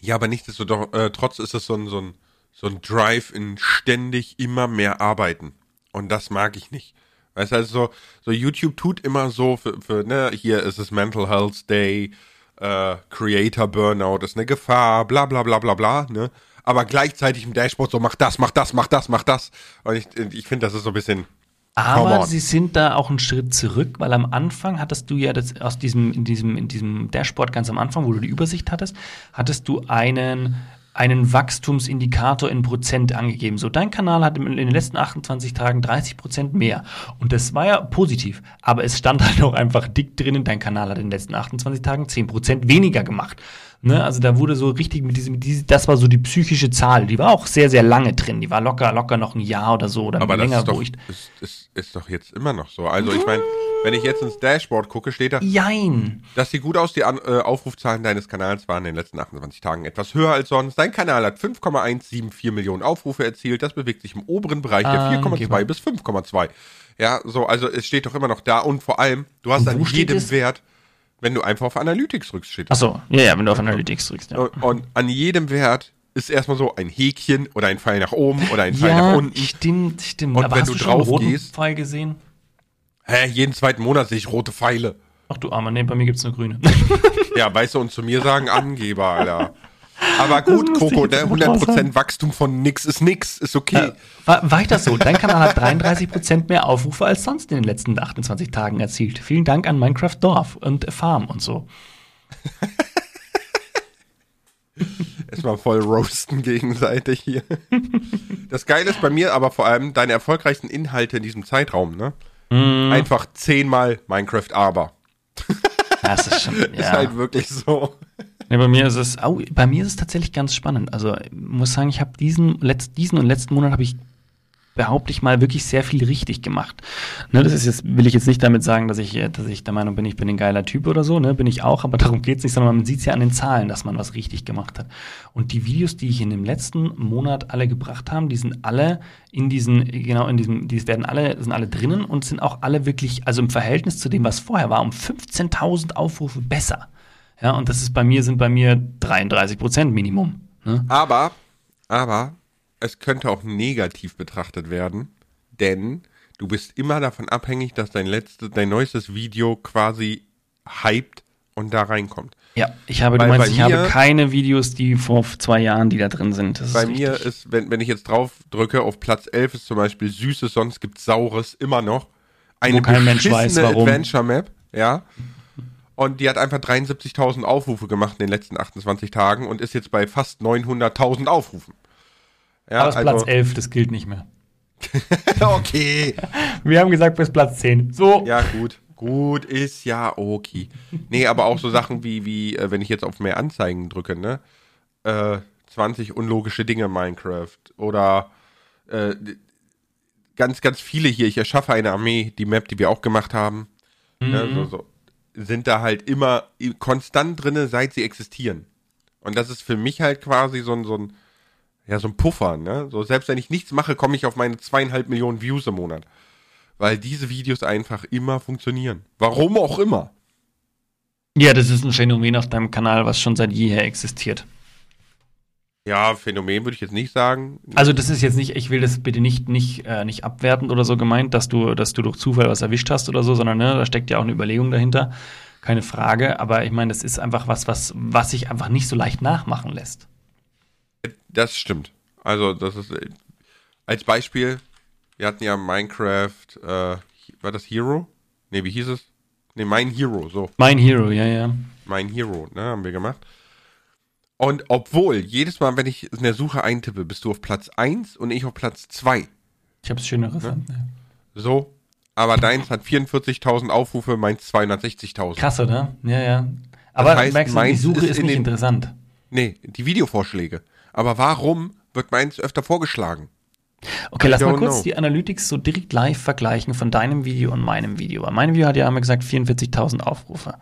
S1: Ja, aber nichtsdestotrotz äh, ist es so ein, so, ein, so ein Drive in ständig immer mehr arbeiten. Und das mag ich nicht. Weißt du, also so, so YouTube tut immer so für, für ne, hier ist es Mental Health Day, äh, Creator Burnout ist eine Gefahr, bla bla bla bla bla, ne? Aber gleichzeitig im Dashboard so, mach das, mach das, mach das, mach das. Und ich, ich finde, das ist so ein bisschen
S2: aber sie sind da auch einen Schritt zurück, weil am Anfang hattest du ja das aus diesem, in diesem, in diesem Dashboard ganz am Anfang, wo du die Übersicht hattest, hattest du einen, einen Wachstumsindikator in Prozent angegeben. So, dein Kanal hat in den letzten 28 Tagen 30 Prozent mehr. Und das war ja positiv. Aber es stand halt auch einfach dick drinnen, dein Kanal hat in den letzten 28 Tagen 10 Prozent weniger gemacht. Ne? Also da wurde so richtig mit diesem, diese, das war so die psychische Zahl, die war auch sehr, sehr lange drin. Die war locker, locker noch ein Jahr oder so oder
S1: Aber
S2: länger
S1: das ist, doch, ist, ist, ist doch jetzt immer noch so. Also ich meine, wenn ich jetzt ins Dashboard gucke, steht da,
S2: Jein.
S1: das sieht gut aus, die An äh, Aufrufzahlen deines Kanals waren in den letzten 28 Tagen etwas höher als sonst. Dein Kanal hat 5,174 Millionen Aufrufe erzielt. Das bewegt sich im oberen Bereich der 4,2 bis 5,2. Ja, so, also es steht doch immer noch da und vor allem, du hast an jedem Wert wenn du einfach auf Analytics drückst, steht
S2: Achso, ja, ja, wenn du auf Analytics drückst, ja.
S1: Und, und an jedem Wert ist erstmal so ein Häkchen oder ein Pfeil nach oben oder ein Pfeil ja, nach unten.
S2: Stimmt, stimmt.
S1: Und Aber wenn du, du drauf gehst.
S2: Pfeil gesehen?
S1: Hä, jeden zweiten Monat sehe ich rote Pfeile.
S2: Ach du Armer, nee, bei mir gibt's nur grüne.
S1: ja, weißt du, und zu mir sagen Angeber, Alter. Aber gut, Coco, ne, 100% Wachstum von nix ist nix, ist okay. Äh,
S2: war, war ich das so? Dein Kanal hat 33% mehr Aufrufe als sonst in den letzten 28 Tagen erzielt. Vielen Dank an Minecraft Dorf und Farm und so.
S1: Erstmal voll roasten gegenseitig hier. Das Geile ist bei mir aber vor allem deine erfolgreichsten Inhalte in diesem Zeitraum, ne? Mm. Einfach zehnmal Minecraft aber.
S2: Das ist schon, ja.
S1: Ist halt wirklich so.
S2: Nee, bei mir ist es, oh, bei mir ist es tatsächlich ganz spannend. Also ich muss sagen, ich habe diesen, letzt, diesen und letzten Monat habe ich behaupte ich mal, wirklich sehr viel richtig gemacht. Ne, das ist jetzt, will ich jetzt nicht damit sagen, dass ich, dass ich der Meinung bin, ich bin ein geiler Typ oder so, ne, bin ich auch, aber darum geht's nicht, sondern man sieht's ja an den Zahlen, dass man was richtig gemacht hat. Und die Videos, die ich in dem letzten Monat alle gebracht haben, die sind alle in diesen, genau in diesem, die werden alle, sind alle drinnen und sind auch alle wirklich, also im Verhältnis zu dem, was vorher war, um 15.000 Aufrufe besser. Ja, und das ist bei mir, sind bei mir 33 Prozent Minimum.
S1: Ne? Aber, aber, es könnte auch negativ betrachtet werden, denn du bist immer davon abhängig, dass dein letztes, dein neuestes Video quasi hyped und da reinkommt.
S2: Ja, ich habe, Weil du meinst, ich habe keine Videos, die vor zwei Jahren, die da drin sind.
S1: Das bei ist mir ist, wenn, wenn ich jetzt drauf drücke, auf Platz 11 ist zum Beispiel Süßes, sonst gibt es Saures immer noch. Eine Wo kein Mensch weiß, warum. Adventure Map, ja. Und die hat einfach 73.000 Aufrufe gemacht in den letzten 28 Tagen und ist jetzt bei fast 900.000 Aufrufen.
S2: Ja, Aber also, Platz 11, das gilt nicht mehr.
S1: okay.
S2: Wir haben gesagt bis Platz 10. So.
S1: Ja, gut. Gut ist ja okay. Nee, aber auch so Sachen wie, wie äh, wenn ich jetzt auf mehr Anzeigen drücke, ne? Äh, 20 unlogische Dinge Minecraft oder äh, ganz, ganz viele hier. Ich erschaffe eine Armee, die Map, die wir auch gemacht haben. Ne, so, so, sind da halt immer konstant drinne, seit sie existieren. Und das ist für mich halt quasi so ein, so ein, ja, so ein Puffer, ne? So, selbst wenn ich nichts mache, komme ich auf meine zweieinhalb Millionen Views im Monat. Weil diese Videos einfach immer funktionieren. Warum auch immer.
S2: Ja, das ist ein Phänomen auf deinem Kanal, was schon seit jeher existiert.
S1: Ja, Phänomen würde ich jetzt nicht sagen.
S2: Also das ist jetzt nicht, ich will das bitte nicht, nicht, äh, nicht abwertend oder so gemeint, dass du, dass du durch Zufall was erwischt hast oder so, sondern ne, da steckt ja auch eine Überlegung dahinter. Keine Frage. Aber ich meine, das ist einfach was, was, was sich einfach nicht so leicht nachmachen lässt.
S1: Das stimmt. Also, das ist als Beispiel, wir hatten ja Minecraft, äh, war das Hero? Ne, wie hieß es? Ne, Mein Hero, so.
S2: Mein Hero, ja, ja.
S1: Mein Hero, ne, haben wir gemacht. Und obwohl, jedes Mal, wenn ich in der Suche eintippe, bist du auf Platz 1 und ich auf Platz 2.
S2: Ich habe es Schöneres. Ja?
S1: So. Aber deins hat 44.000 Aufrufe, meins 260.000.
S2: Krass, oder? Ja, ja. Aber
S1: Das heißt,
S2: merkst du, die Suche
S1: ist
S2: ist
S1: in
S2: nicht
S1: den-
S2: interessant.
S1: Nee, die Videovorschläge. Aber warum wird meins öfter vorgeschlagen?
S2: Okay,
S1: I
S2: lass mal kurz
S1: know.
S2: die Analytics so direkt live vergleichen von deinem Video und meinem Video. Weil Mein Video hat ja einmal gesagt 44.000 Aufrufe.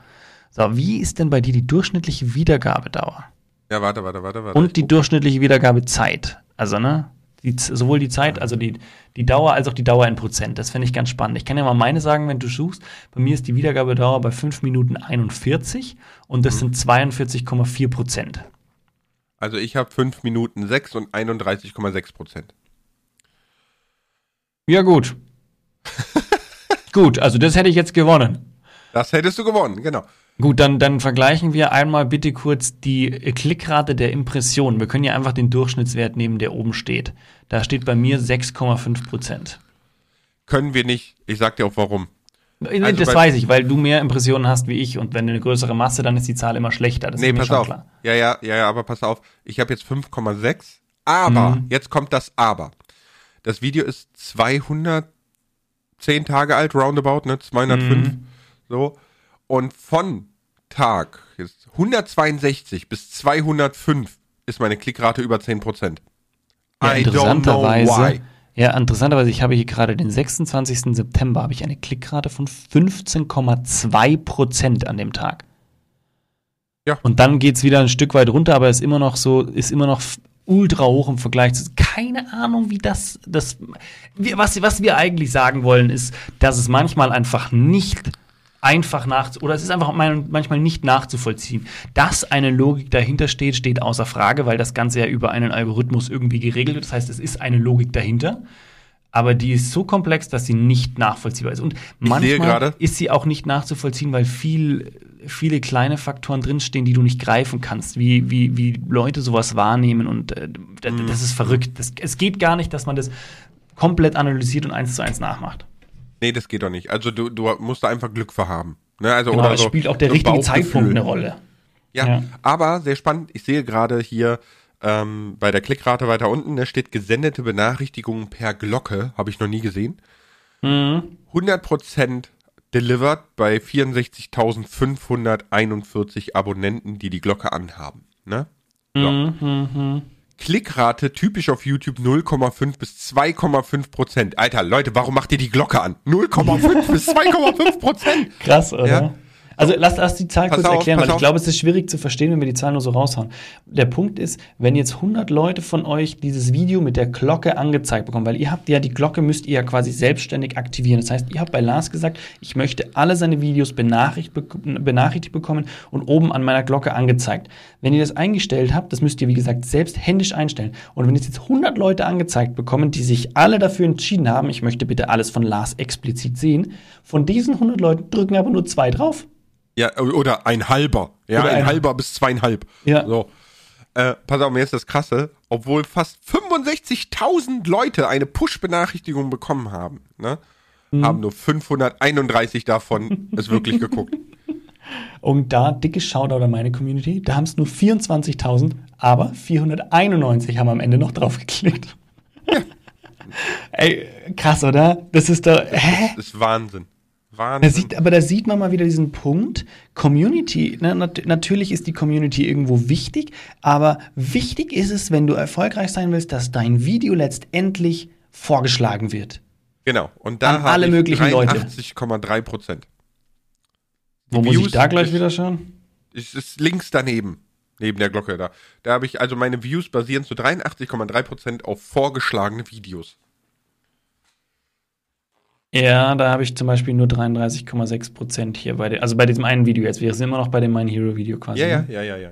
S2: So, wie ist denn bei dir die durchschnittliche Wiedergabedauer?
S1: Ja, warte, warte, warte, warte.
S2: Und die durchschnittliche Wiedergabezeit. Also, ne? Die, sowohl die Zeit, also die, die Dauer, als auch die Dauer in Prozent. Das finde ich ganz spannend. Ich kann ja mal meine sagen, wenn du suchst. Bei mir ist die Wiedergabedauer bei 5 Minuten 41 und das sind 42,4 Prozent.
S1: Also ich habe 5 Minuten 6 und 31,6 Prozent.
S2: Ja, gut. gut, also das hätte ich jetzt gewonnen.
S1: Das hättest du gewonnen, genau.
S2: Gut, dann, dann vergleichen wir einmal bitte kurz die Klickrate der Impressionen. Wir können ja einfach den Durchschnittswert nehmen, der oben steht. Da steht bei mir 6,5 Prozent.
S1: Können wir nicht. Ich sag dir auch warum. Also
S2: das weiß ich, weil du mehr Impressionen hast wie ich und wenn du eine größere Masse, dann ist die Zahl immer schlechter. Das
S1: nee, pass auf.
S2: klar.
S1: Ja, ja, ja, ja, aber pass auf. Ich habe jetzt 5,6. Aber,
S2: Mhm.
S1: jetzt kommt das Aber. Das Video ist 210 Tage alt, roundabout, ne? 205.
S2: Mhm.
S1: So. Und von Tag jetzt 162 bis 205 ist meine Klickrate über 10 Prozent.
S2: Ja,
S1: I
S2: interessanterweise, ja, interessanterweise, ich habe hier gerade den 26. September, habe ich eine Klickrate von 15,2 Prozent an dem Tag.
S1: Ja.
S2: Und dann geht es wieder ein Stück weit runter, aber ist immer noch so, ist immer noch ultra hoch im Vergleich zu. Keine Ahnung, wie das. das wir, was, was wir eigentlich sagen wollen, ist, dass es manchmal einfach nicht einfach nach oder es ist einfach manchmal nicht nachzuvollziehen. Dass eine Logik dahinter steht, steht außer Frage, weil das Ganze ja über einen Algorithmus irgendwie geregelt wird. Das heißt, es ist eine Logik dahinter. Aber die ist so komplex, dass sie nicht nachvollziehbar ist. Und manchmal ist sie auch nicht nachzuvollziehen, weil viel, viele kleine Faktoren drinstehen, die du nicht greifen kannst, wie, wie, wie Leute sowas wahrnehmen. Und äh, d-
S1: Mhm.
S2: das ist verrückt. Das, es geht gar nicht, dass man das komplett analysiert und eins zu eins nachmacht.
S1: Nee, das geht doch nicht. Also du, du musst da einfach Glück für haben. Ne? Also,
S2: Genau,
S1: oder
S2: es
S1: so,
S2: spielt auch der
S1: so
S2: richtige. Zeitpunkt eine Rolle.
S1: Ja,
S2: Ja.
S1: aber sehr spannend. Ich sehe gerade hier ähm, bei der Klickrate weiter unten, da steht gesendete Benachrichtigungen per Glocke. Habe ich noch nie gesehen.
S2: Mhm.
S1: 100% delivered bei 64.541 Abonnenten, die die Glocke anhaben. Ne? So.
S2: Mhm.
S1: Klickrate typisch auf YouTube 0,5 bis 2,5 Prozent. Alter, Leute, warum macht ihr die Glocke an? 0,5 bis 2,5 Prozent.
S2: Krass, oder?
S1: Ja.
S2: Also lass, lass die Zahl
S1: Pass
S2: kurz
S1: auf,
S2: erklären, weil ich glaube, es ist schwierig zu verstehen, wenn wir die Zahlen nur so raushauen. Der Punkt ist, wenn jetzt 100 Leute von euch dieses Video mit der Glocke angezeigt bekommen, weil ihr habt ja die Glocke, müsst ihr ja quasi selbstständig aktivieren. Das heißt, ihr habt bei Lars gesagt, ich möchte alle seine Videos benachrichtigt, bek- benachrichtigt bekommen und oben an meiner Glocke angezeigt. Wenn ihr das eingestellt habt, das müsst ihr, wie gesagt, selbst händisch einstellen. Und wenn jetzt jetzt 100 Leute angezeigt bekommen, die sich alle dafür entschieden haben, ich möchte bitte alles von Lars explizit sehen, von diesen 100 Leuten drücken aber nur zwei drauf.
S1: Ja, oder ein halber. Ja,
S2: Oder
S1: ein,
S2: ein-
S1: halber bis zweieinhalb.
S2: Ja.
S1: So. Äh, pass auf, mir ist das krasse. Obwohl fast 65.000 Leute eine Push-Benachrichtigung bekommen haben, ne?
S2: Mhm.
S1: haben nur 531 davon es wirklich geguckt.
S2: Und da dickes Shoutout an meine Community. Da haben es nur 24.000, aber 491 haben am Ende noch drauf geklickt. Ey, krass, oder? Das ist doch. Hä?
S1: Das ist Wahnsinn.
S2: Wahnsinn. Da sieht, aber da sieht man mal wieder diesen Punkt. Community, ne, nat natürlich ist die Community irgendwo wichtig, aber wichtig ist es, wenn du erfolgreich sein willst, dass dein Video letztendlich vorgeschlagen wird.
S1: Genau. Und da
S2: haben alle möglichen Leute.
S1: 80,3 Prozent.
S2: Wo muss ich da gleich wieder schauen?
S1: Es ist links daneben, neben der Glocke da. Da habe ich, also meine Views basieren zu 83,3 Prozent auf vorgeschlagene Videos.
S2: Ja, da habe ich zum Beispiel nur 33,6 Prozent hier bei dem, also bei diesem einen Video jetzt. Wir sind immer noch bei dem My Hero Video quasi.
S1: Ja, ja,
S2: ne?
S1: ja, ja, ja.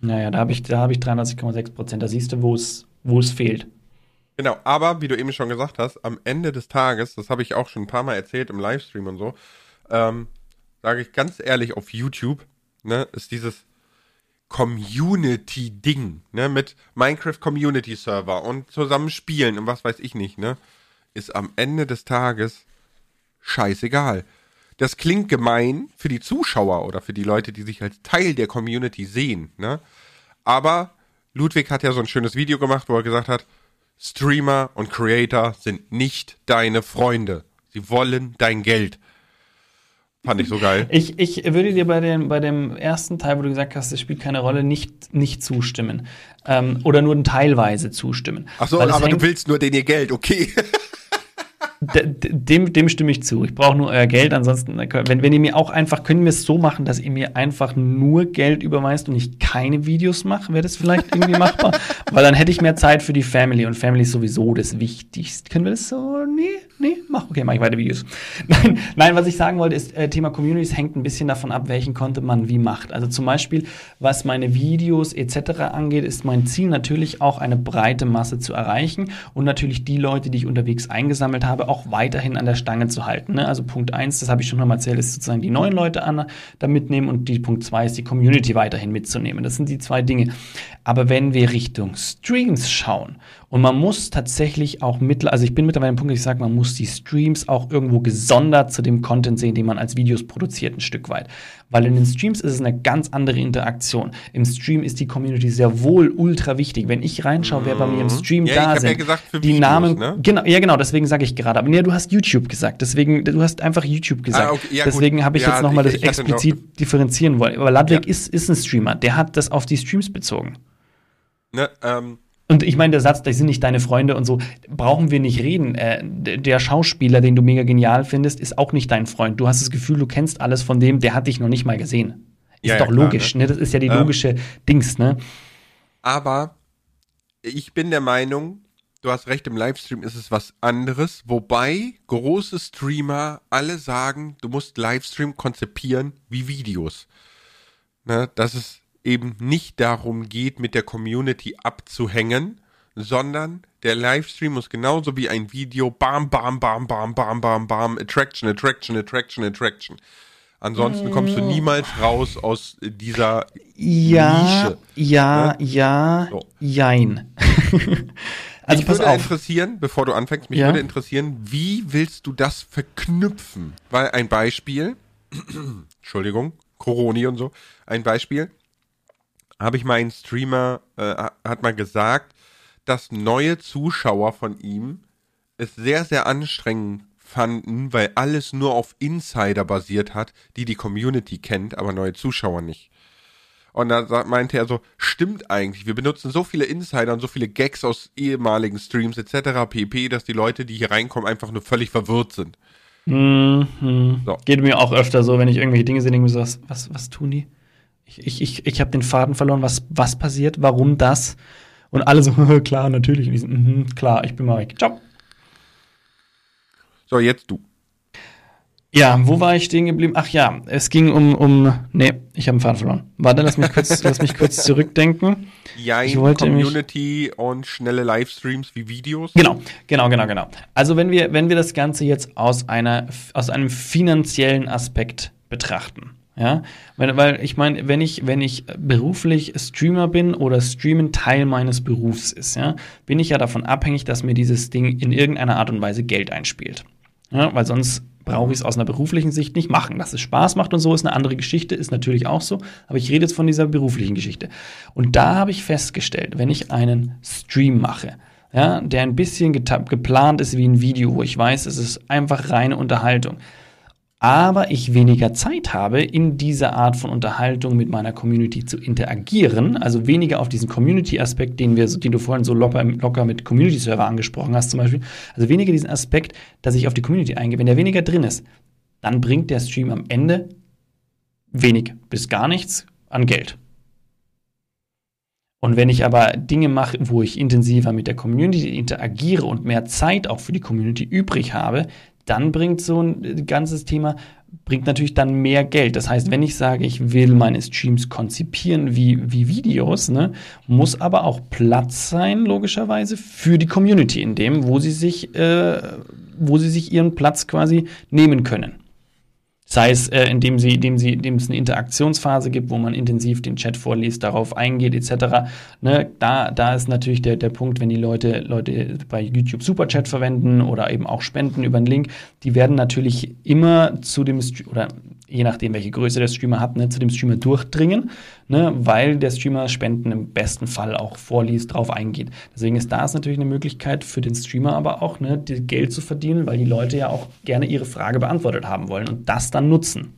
S2: Naja, da habe ich, da habe ich 33,6 Prozent. Da siehst du, wo es, wo es fehlt.
S1: Genau, aber wie du eben schon gesagt hast, am Ende des Tages, das habe ich auch schon ein paar Mal erzählt im Livestream und so, ähm, sage ich ganz ehrlich auf YouTube, ne, ist dieses Community-Ding, ne, mit Minecraft Community Server und zusammen spielen und was weiß ich nicht, ne, ist am Ende des Tages scheißegal. Das klingt gemein für die Zuschauer oder für die Leute, die sich als Teil der Community sehen, ne, aber Ludwig hat ja so ein schönes Video gemacht, wo er gesagt hat, Streamer und Creator sind nicht deine Freunde. Sie wollen dein Geld. Fand ich so geil.
S2: Ich, ich würde dir bei dem, bei dem ersten Teil, wo du gesagt hast, es spielt keine Rolle, nicht, nicht zustimmen. Ähm, oder nur teilweise zustimmen.
S1: Ach so, aber du willst nur den ihr Geld, okay.
S2: dem, dem stimme ich zu. Ich brauche nur euer Geld. Ansonsten, wenn, wenn ihr mir auch einfach, können wir es so machen, dass ihr mir einfach nur Geld überweist und ich keine Videos mache, wäre das vielleicht irgendwie machbar? Weil dann hätte ich mehr Zeit für die Family und Family ist sowieso das Wichtigste. Können wir das so? Nee, nee, mach, okay, mach ich weiter Videos. Nein, nein, was ich sagen wollte, ist, äh, Thema Communities hängt ein bisschen davon ab, welchen Content man wie macht. Also zum Beispiel, was meine Videos etc. angeht, ist mein Ziel natürlich auch eine breite Masse zu erreichen und natürlich die Leute, die ich unterwegs eingesammelt habe, auch weiterhin an der Stange zu halten. Ne? Also Punkt 1, das habe ich schon nochmal erzählt, ist sozusagen die neuen Leute an, da mitnehmen und die Punkt 2 ist die Community weiterhin mitzunehmen. Das sind die zwei Dinge. Aber wenn wir Richtung Streams schauen und man muss tatsächlich auch mit, also ich bin mittlerweile am Punkt, ich sage, man muss die Streams auch irgendwo gesondert zu dem Content sehen, den man als Videos produziert, ein Stück weit. Weil in den Streams ist es eine ganz andere Interaktion. Im Stream ist die Community sehr wohl ultra wichtig. Wenn ich reinschaue, wer bei mir im mhm. Stream ja, da sind, ja gesagt, die Videos, Namen, ne? genau, ja genau, deswegen sage ich gerade. Aber nee, du hast YouTube gesagt, deswegen, du hast einfach YouTube gesagt. Ah, okay, ja, deswegen habe ich jetzt nochmal das explizit noch differenzieren wollen. Aber Ludwig ist, ist ein Streamer, der hat das auf die Streams bezogen.
S1: Ne, ähm,
S2: und ich meine, der Satz, das sind nicht deine Freunde und so, brauchen wir nicht reden. Äh, der Schauspieler, den du mega genial findest, ist auch nicht dein Freund. Du hast das Gefühl, du kennst alles von dem, der hat dich noch nicht mal gesehen. Ist ja, doch ja, klar, logisch, ne? ne? Das ist ja die ähm, logische ähm, Dings, ne?
S1: Aber ich bin der Meinung, du hast recht, im Livestream ist es was anderes. Wobei große Streamer alle sagen, du musst Livestream konzipieren wie Videos. Ne? Das ist eben nicht darum geht, mit der Community abzuhängen, sondern der Livestream muss genauso wie ein Video bam, bam, bam, bam, bam, bam, bam, Attraction, Attraction, Attraction, Attraction. Ansonsten kommst du mm. niemals raus aus dieser
S2: ja, Nische. Ja, ne? ja, so. jein.
S1: also mich würde auf. interessieren, bevor du anfängst, mich ja? würde interessieren, wie willst du das verknüpfen? Weil ein Beispiel, Entschuldigung, Coroni und so, ein Beispiel, habe ich mal einen Streamer, äh, hat mal gesagt, dass neue Zuschauer von ihm es sehr, sehr anstrengend fanden, weil alles nur auf Insider basiert hat, die die Community kennt, aber neue Zuschauer nicht. Und da meinte er so, stimmt eigentlich, wir benutzen so viele Insider und so viele Gags aus ehemaligen Streams etc. pp, dass die Leute, die hier reinkommen, einfach nur völlig verwirrt sind.
S2: Mhm. So. Geht mir auch öfter so, wenn ich irgendwelche Dinge sehe, denke ich mir so, was, was tun die? Ich, ich, ich habe den Faden verloren, was, was passiert, warum das? Und alle so, klar, natürlich. Und ich so, mm klar, ich bin mal weg. Ciao.
S1: So, jetzt du.
S2: Ja, wo war ich stehen geblieben? Ach ja, es ging um, um nee, ich habe den Faden verloren. Warte, lass mich kurz, lass mich kurz zurückdenken.
S1: Ja, ich wollte Community mich, und schnelle Livestreams wie Videos.
S2: Genau, genau, genau, genau. Also wenn wir, wenn wir das Ganze jetzt aus einer, aus einem finanziellen Aspekt betrachten, ja, weil, weil ich meine, wenn ich, wenn ich beruflich Streamer bin oder Streamen Teil meines Berufs ist, ja, bin ich ja davon abhängig, dass mir dieses Ding in irgendeiner Art und Weise Geld einspielt. Ja, weil sonst brauche ich es aus einer beruflichen Sicht nicht machen. Dass es Spaß macht und so ist eine andere Geschichte, ist natürlich auch so. Aber ich rede jetzt von dieser beruflichen Geschichte. Und da habe ich festgestellt, wenn ich einen Stream mache, ja, der ein bisschen geplant ist wie ein Video, wo ich weiß, es ist einfach reine Unterhaltung, aber ich weniger Zeit habe, in dieser Art von Unterhaltung mit meiner Community zu interagieren, also weniger auf diesen Community-Aspekt, den den du vorhin so locker, locker mit Community-Server angesprochen hast zum Beispiel, also weniger diesen Aspekt, dass ich auf die Community eingehe, wenn der weniger drin ist, dann bringt der Stream am Ende wenig bis gar nichts an Geld. Und wenn ich aber Dinge mache, wo ich intensiver mit der Community interagiere und mehr Zeit auch für die Community übrig habe, dann bringt so ein ganzes Thema bringt natürlich dann mehr Geld. Das heißt, wenn ich sage, ich will meine Streams konzipieren wie, wie Videos, ne, muss aber auch Platz sein, logischerweise, für die Community, in dem, wo sie sich, äh, wo sie sich ihren Platz quasi nehmen können. Sei es, äh, indem, sie, indem, sie, indem es eine Interaktionsphase gibt, wo man intensiv den Chat vorliest, darauf eingeht, etc. Ne, da, da ist natürlich der, der Punkt, wenn die Leute, Leute bei YouTube Superchat verwenden oder eben auch spenden über einen Link, die werden natürlich immer zu dem, oder je nachdem, welche Größe der Streamer hat, ne, zu dem Streamer durchdringen, ne, weil der Streamer Spenden im besten Fall auch vorliest, drauf eingeht. Deswegen ist das natürlich eine Möglichkeit für den Streamer aber auch, ne, Geld zu verdienen, weil die Leute ja auch gerne ihre Frage beantwortet haben wollen und das dann nutzen.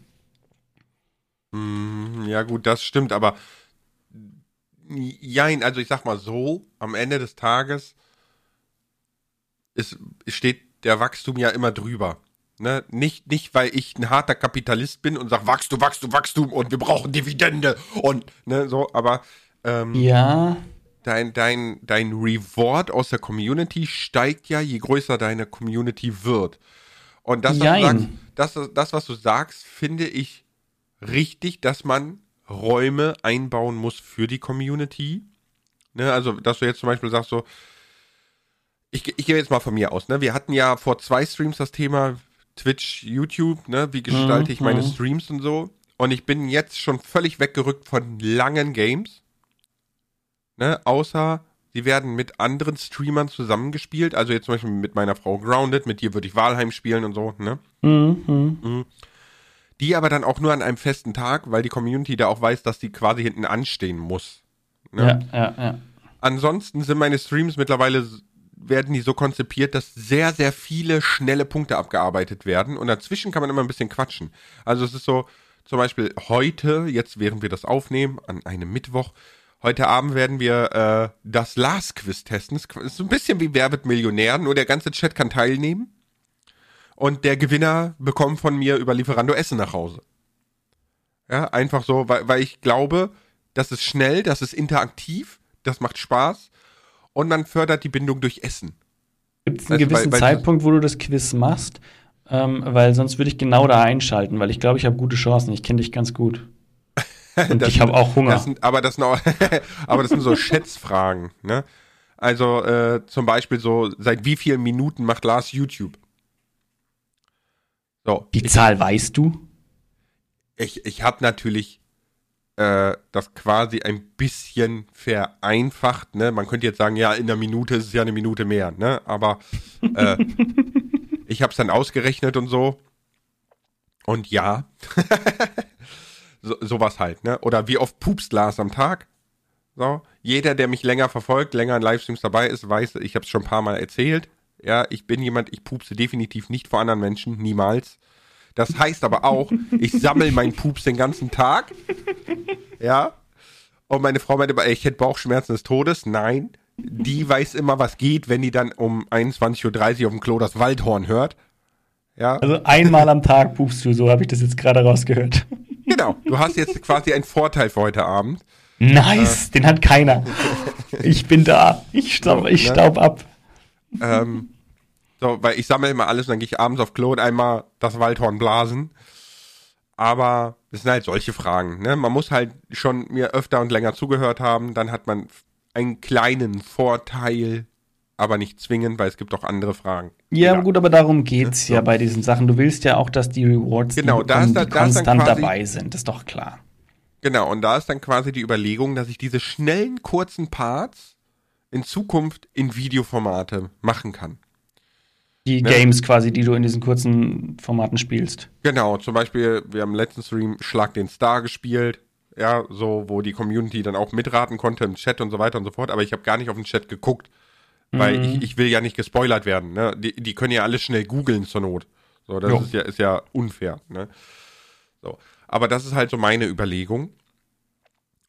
S1: Mm, ja, gut, das stimmt, aber ja, also ich sag mal so, am Ende des Tages ist, steht der Wachstum ja immer drüber. Ne? Nicht, nicht, weil ich ein harter Kapitalist bin und sage, Wachstum, Wachstum, Wachstum und wir brauchen Dividende und ne, so, aber ähm,
S2: ja.
S1: dein, dein, dein Reward aus der Community steigt ja, je größer deine Community wird. Und das, was du sagst, das, das, was du sagst, finde ich richtig, dass man Räume einbauen muss für die Community. Ne, also, dass du jetzt zum Beispiel sagst so, ich, ich gehe jetzt mal von mir aus, ne? Wir hatten ja vor zwei Streams das Thema, Twitch, YouTube, ne? Wie gestalte ich meine mhm. Streams und so. Und ich bin jetzt schon völlig weggerückt von langen Games. Ne? Außer sie werden mit anderen Streamern zusammengespielt. Also jetzt zum Beispiel mit meiner Frau Grounded, mit dir würde ich Walheim spielen und so, ne? Mhm. Mhm. Die aber dann auch nur an einem festen Tag, weil die Community da auch weiß, dass die quasi hinten anstehen muss.
S2: Ne? Ja, ja, ja.
S1: Ansonsten sind meine Streams mittlerweile werden die so konzipiert, dass sehr, sehr viele schnelle Punkte abgearbeitet werden und dazwischen kann man immer ein bisschen quatschen. Also es ist so, zum Beispiel heute, jetzt während wir das aufnehmen, an einem Mittwoch, heute Abend werden wir äh, das Last-Quiz testen. Es ist ein bisschen wie Wer wird Millionär, nur der ganze Chat kann teilnehmen. Und der Gewinner bekommt von mir über Lieferando Essen nach Hause. Ja, einfach so, weil, weil ich glaube, das ist schnell, das ist interaktiv, das macht Spaß und man fördert die Bindung durch Essen.
S2: Gibt es einen also, gewissen weil, weil Zeitpunkt, wo du das Quiz machst? Ähm, weil sonst würde ich genau da einschalten, weil ich glaube, ich habe gute Chancen. Ich kenne dich ganz gut. Und das, ich habe auch Hunger.
S1: Das sind, aber, das sind auch, aber das sind so Schätzfragen. Ne? Also äh, zum Beispiel so, seit wie vielen Minuten macht Lars YouTube?
S2: So, Die Zahl weißt du?
S1: Ich, ich habe natürlich äh, das quasi ein bisschen vereinfacht. Ne? Man könnte jetzt sagen, ja, in einer Minute ist es ja eine Minute mehr, ne? Aber äh, ich habe es dann ausgerechnet und so. Und ja, so, sowas halt, ne? Oder wie oft pupst Lars am Tag? So, jeder, der mich länger verfolgt, länger in Livestreams dabei ist, weiß, ich habe es schon ein paar Mal erzählt. Ja, ich bin jemand, ich pupse definitiv nicht vor anderen Menschen, niemals. Das heißt aber auch, ich sammle meinen Pups den ganzen Tag. Ja. Und meine Frau meinte, ich hätte Bauchschmerzen des Todes. Nein. Die weiß immer, was geht, wenn die dann um 21.30 Uhr auf dem Klo das Waldhorn hört. Ja.
S2: Also einmal am Tag pupst du, so habe ich das jetzt gerade rausgehört.
S1: Genau. Du hast jetzt quasi einen Vorteil für heute Abend.
S2: Nice, äh. den hat keiner. Ich bin da. Ich staub, ich ne? staub ab.
S1: Ähm, so, weil ich sammle immer alles und dann gehe ich abends auf Klo und einmal das Waldhorn blasen. Aber das sind halt solche Fragen. Ne? Man muss halt schon mir öfter und länger zugehört haben, dann hat man einen kleinen Vorteil, aber nicht zwingend, weil es gibt auch andere Fragen.
S2: Ja, ja. gut, aber darum geht's ja, ja so. bei diesen Sachen. Du willst ja auch, dass die Rewards
S1: genau,
S2: die,
S1: ist da,
S2: die konstant quasi, dabei sind, das ist doch klar.
S1: Genau, und da ist dann quasi die Überlegung, dass ich diese schnellen, kurzen Parts in Zukunft in Videoformate machen kann
S2: die ne? Games quasi, die du in diesen kurzen Formaten spielst.
S1: Genau, zum Beispiel, wir haben im letzten Stream Schlag den Star gespielt. Ja, so, wo die Community dann auch mitraten konnte im Chat und so weiter und so fort. Aber ich habe gar nicht auf den Chat geguckt, Weil ich, ich will ja nicht gespoilert werden. Ne? Die, die können ja alle schnell googeln zur Not. So, das
S2: Jo.
S1: ist ja, ist ja unfair. Ne? So. Aber das ist halt so meine Überlegung.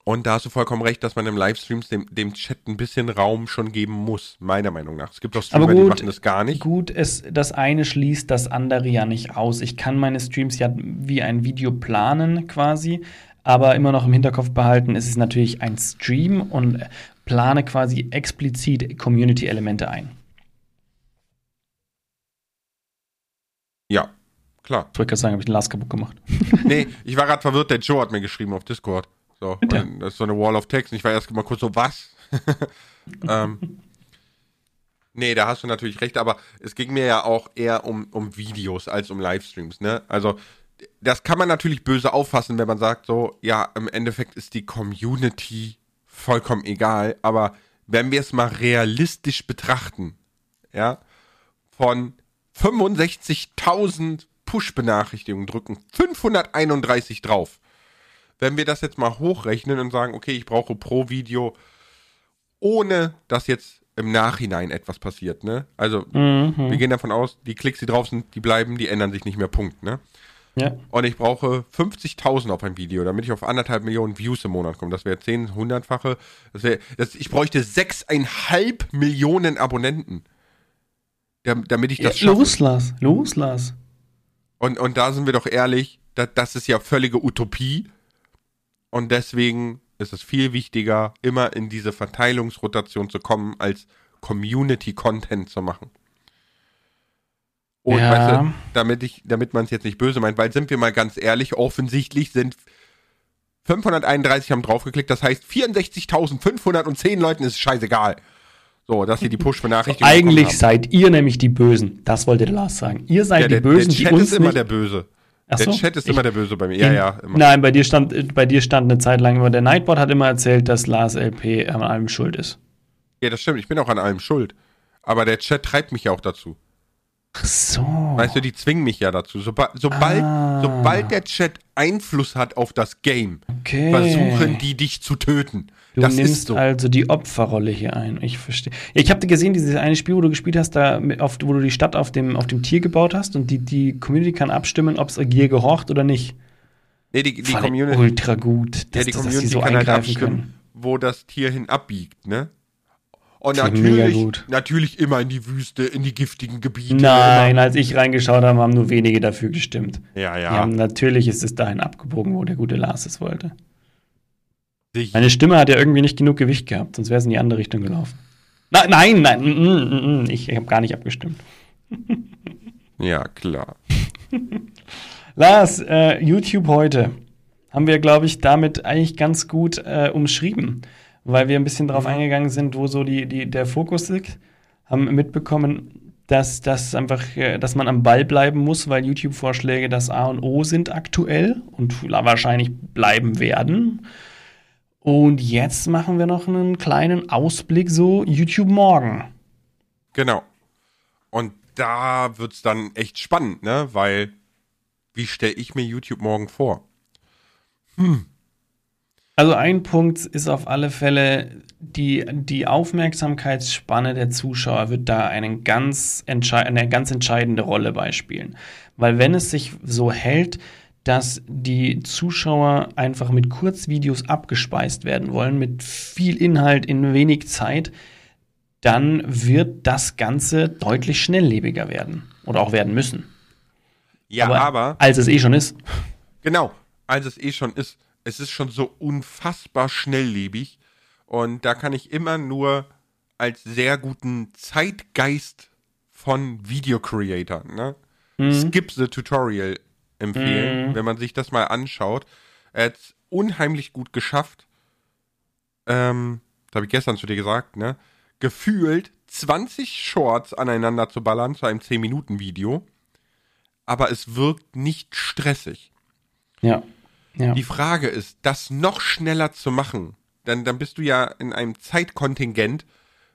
S1: Und da hast du vollkommen recht, dass man im Livestreams dem, dem Chat ein bisschen Raum schon geben muss, meiner Meinung nach. Es gibt auch Streamer,
S2: Aber
S1: die
S2: gut,
S1: machen das gar nicht.
S2: Gut, es, das eine schließt das andere ja nicht aus. Ich kann meine Streams ja wie ein Video planen quasi, aber immer noch im Hinterkopf behalten, es ist natürlich ein Stream und plane quasi explizit Community-Elemente ein.
S1: Ja, klar.
S2: Ich wollte gerade sagen, habe ich den Last kaputt gemacht.
S1: Nee, ich war gerade verwirrt, der Joe hat mir geschrieben auf Discord. So, das ist so eine Wall of Text. Und ich war erst mal kurz so, was? ähm, nee, da hast du natürlich recht, aber es ging mir ja auch eher um, um Videos als um Livestreams, ne? Also, das kann man natürlich böse auffassen, wenn man sagt, so, ja, im Endeffekt ist die Community vollkommen egal, aber wenn wir es mal realistisch betrachten, ja, von 65.000 Push-Benachrichtigungen drücken 531 drauf. Wenn wir das jetzt mal hochrechnen und sagen, okay, ich brauche pro Video, ohne dass jetzt im Nachhinein etwas passiert, ne? Also, wir gehen davon aus, die Klicks, die drauf sind, die bleiben, die ändern sich nicht mehr, Punkt, ne?
S2: Ja.
S1: Und ich brauche 50.000 auf ein Video, damit ich auf anderthalb Millionen Views im Monat komme. Das wäre 10, 100-fache. Das wär, das, ich bräuchte 6,5 Millionen Abonnenten, dam- damit ich das schaffe.
S2: los, Lars. Los, Lars.
S1: Und, und da sind wir doch ehrlich, da, das ist ja völlige Utopie. Und deswegen ist es viel wichtiger, immer in diese Verteilungsrotation zu kommen, als Community-Content zu machen. Und
S2: Ja.
S1: weißt du, damit ich, damit man es jetzt nicht böse meint, weil sind wir mal ganz ehrlich, offensichtlich sind 531 haben draufgeklickt, das heißt 64.510 Leuten ist es scheißegal. So, dass sie die Push-Benachrichtigung
S2: Eigentlich
S1: bekommen
S2: seid ihr nämlich die Bösen. Das wollte der Lars sagen. Ihr seid.
S1: Ja,
S2: die
S1: der,
S2: Bösen,
S1: der
S2: die
S1: Chat
S2: uns
S1: ist immer
S2: nicht
S1: der Böse.
S2: Ach
S1: der
S2: so.
S1: Chat ist
S2: Ich-
S1: immer der Böse bei mir. Ja, ja, immer.
S2: Nein, bei dir stand, bei dir stand eine Zeit lang immer, der Nightbot hat immer erzählt, dass Lars LP an allem schuld ist.
S1: Ja, das stimmt. Ich bin auch an allem schuld. Aber der Chat treibt mich ja auch dazu.
S2: Ach so.
S1: Weißt du, die zwingen mich ja dazu. Soba sobald,
S2: Ah.
S1: sobald der Chat Einfluss hat auf das Game,
S2: Okay.
S1: versuchen die dich zu töten.
S2: Du
S1: das
S2: nimmst
S1: so.
S2: also die Opferrolle hier ein. Ich verstehe. Ja, ich habe dir gesehen, dieses eine Spiel, wo du gespielt hast, da auf, wo du die Stadt auf dem, auf dem Tier gebaut hast und die, die Community kann abstimmen, ob es dir gehorcht oder nicht.
S1: Nee, die, die Community,
S2: ultra gut,
S1: ja,
S2: dass,
S1: die
S2: dass, dass
S1: Community
S2: die so
S1: kann halt abstimmen,
S2: können.
S1: wo das Tier hin abbiegt, ne? Und natürlich, natürlich immer in die Wüste, in die giftigen Gebiete.
S2: Nein, als ich reingeschaut habe, haben nur wenige dafür gestimmt.
S1: Immer. Ja,
S2: Die
S1: ja.
S2: haben, natürlich ist es dahin abgebogen, wo der gute Lars es wollte. Meine Stimme hat ja irgendwie nicht genug Gewicht gehabt, sonst wäre es in die andere Richtung gelaufen. Nein, nein, nein, mm, mm, mm, ich, ich habe gar nicht abgestimmt.
S1: Ja, klar.
S2: Lars, äh, YouTube heute haben wir, glaube ich, damit eigentlich ganz gut äh, umschrieben, weil wir ein bisschen darauf eingegangen sind, wo so die, die, der Fokus liegt. Haben mitbekommen, dass, dass, einfach, äh, dass man am Ball bleiben muss, weil YouTube-Vorschläge das A und O sind aktuell und wahrscheinlich bleiben werden. Und jetzt machen wir noch einen kleinen Ausblick, so YouTube morgen.
S1: Genau. Und da wird's dann echt spannend, ne? Weil, wie stelle ich mir YouTube morgen vor?
S2: Also ein Punkt ist auf alle Fälle, die, die Aufmerksamkeitsspanne der Zuschauer wird da einen ganz eine ganz entscheidende Rolle beispielen. Weil wenn es sich so hält, dass die Zuschauer einfach mit Kurzvideos abgespeist werden wollen, mit viel Inhalt in wenig Zeit, dann wird das Ganze deutlich schnelllebiger werden. Oder auch werden müssen.
S1: Ja, aber,
S2: als es eh schon ist.
S1: genau, als es eh schon ist, es ist schon so unfassbar schnelllebig. Und da kann ich immer nur als sehr guten Zeitgeist von Video-Creatern, ne? Skip the Tutorial empfehlen, wenn man sich das mal anschaut. Er hat es unheimlich gut geschafft. Ähm, das habe ich gestern zu dir gesagt, ne? Gefühlt 20 Shorts aneinander zu ballern zu einem 10-Minuten-Video. Aber es wirkt nicht stressig.
S2: Ja. ja.
S1: Die Frage ist, das noch schneller zu machen, dann, dann bist du ja in einem Zeitkontingent,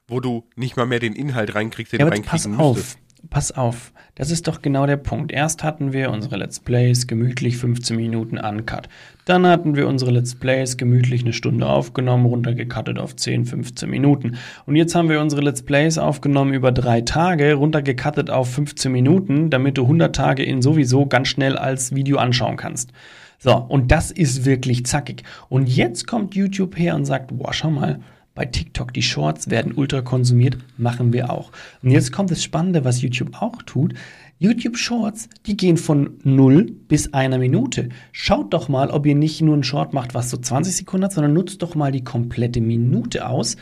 S1: wo du nicht mal mehr den Inhalt reinkriegst, den
S2: Ja,
S1: du
S2: aber pass
S1: reinkriegen
S2: auf.
S1: müsstest.
S2: Pass auf, das ist doch genau der Punkt. Erst hatten wir unsere Let's Plays gemütlich 15 Minuten uncut. Dann hatten wir unsere Let's Plays gemütlich eine Stunde aufgenommen, runtergecuttet auf 10, 15 Minuten. Und jetzt haben wir unsere Let's Plays aufgenommen über drei Tage, runtergecuttet auf 15 Minuten, damit du 100 Tage in sowieso ganz schnell als Video anschauen kannst. So, und das ist wirklich zackig. Und jetzt kommt YouTube her und sagt, boah, schau mal, bei TikTok die Shorts werden ultra konsumiert, machen wir auch. Und jetzt kommt das Spannende, was YouTube auch tut. YouTube Shorts, die gehen von 0 bis einer Minute. Schaut doch mal, ob ihr nicht nur einen Short macht, was so 20 Sekunden hat, sondern nutzt doch mal die komplette Minute aus.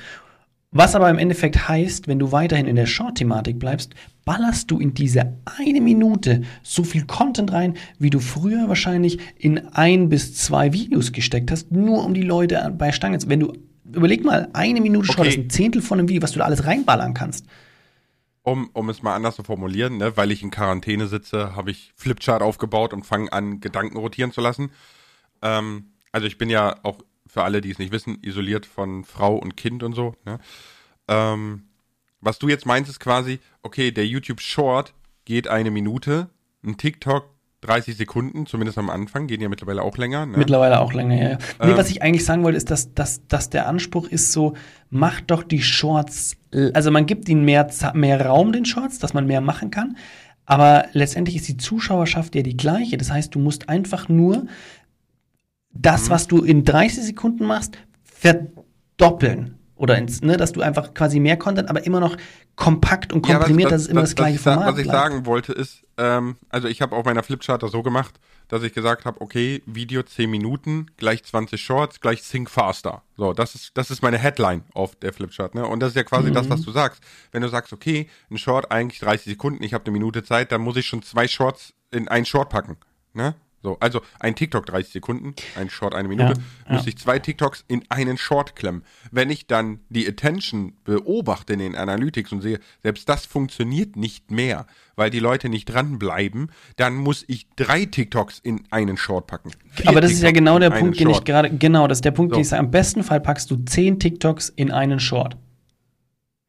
S2: Was aber im Endeffekt heißt, wenn du weiterhin in der Short-Thematik bleibst, ballerst du in diese eine Minute so viel Content rein, wie du früher wahrscheinlich in ein bis zwei Videos gesteckt hast, nur um die Leute bei Stange zu. Wenn du Überleg mal, eine Minute okay. Short ist ein Zehntel von einem Video, was du da alles reinballern kannst.
S1: Um, um es mal anders zu formulieren, ne, weil ich in Quarantäne sitze, habe ich Flipchart aufgebaut und fange an, Gedanken rotieren zu lassen. Ähm, also ich bin ja auch, für alle, die es nicht wissen, isoliert von Frau und Kind und so. Ne? Ähm, was du jetzt meinst, ist quasi, okay, der YouTube Short geht eine Minute, ein TikTok 30 Sekunden, zumindest am Anfang, gehen ja mittlerweile auch länger. Ne?
S2: Mittlerweile auch länger, ja. Nee, ähm, was ich eigentlich sagen wollte, ist, dass, dass, dass der Anspruch ist so, macht doch die Shorts, also man gibt ihnen mehr, mehr Raum, den Shorts, dass man mehr machen kann, aber letztendlich ist die Zuschauerschaft ja die gleiche. Das heißt, du musst einfach nur das, mhm. was du in 30 Sekunden machst, verdoppeln oder ins, ne, dass du einfach quasi mehr Content, aber immer noch kompakt und komprimiert, ja, das, dass es immer das, das gleiche Format
S1: Was ich bleibt. sagen wollte ist, ähm, also ich habe auf meiner Flipchart das so gemacht, dass ich gesagt habe, okay, Video 10 Minuten, gleich 20 Shorts, gleich Think Faster. So, das ist, das ist meine Headline auf der Flipchart, ne? Und das ist ja quasi mhm. das, was du sagst. Wenn du sagst, okay, ein Short eigentlich 30 Sekunden, ich habe eine Minute Zeit, dann muss ich schon zwei Shorts in einen Short packen, ne? So, also ein TikTok 30 Sekunden, ein Short eine Minute, ja, müsste ja. ich zwei TikToks in einen Short klemmen. Wenn ich dann die Attention beobachte in den Analytics und sehe, selbst das funktioniert nicht mehr, weil die Leute nicht dranbleiben, dann muss ich drei TikToks in einen Short packen.
S2: Aber das TikToks ist ja genau der Punkt, den ich gerade, genau, das ist der Punkt, so. den ich sage, am besten Fall packst du zehn TikToks in einen Short.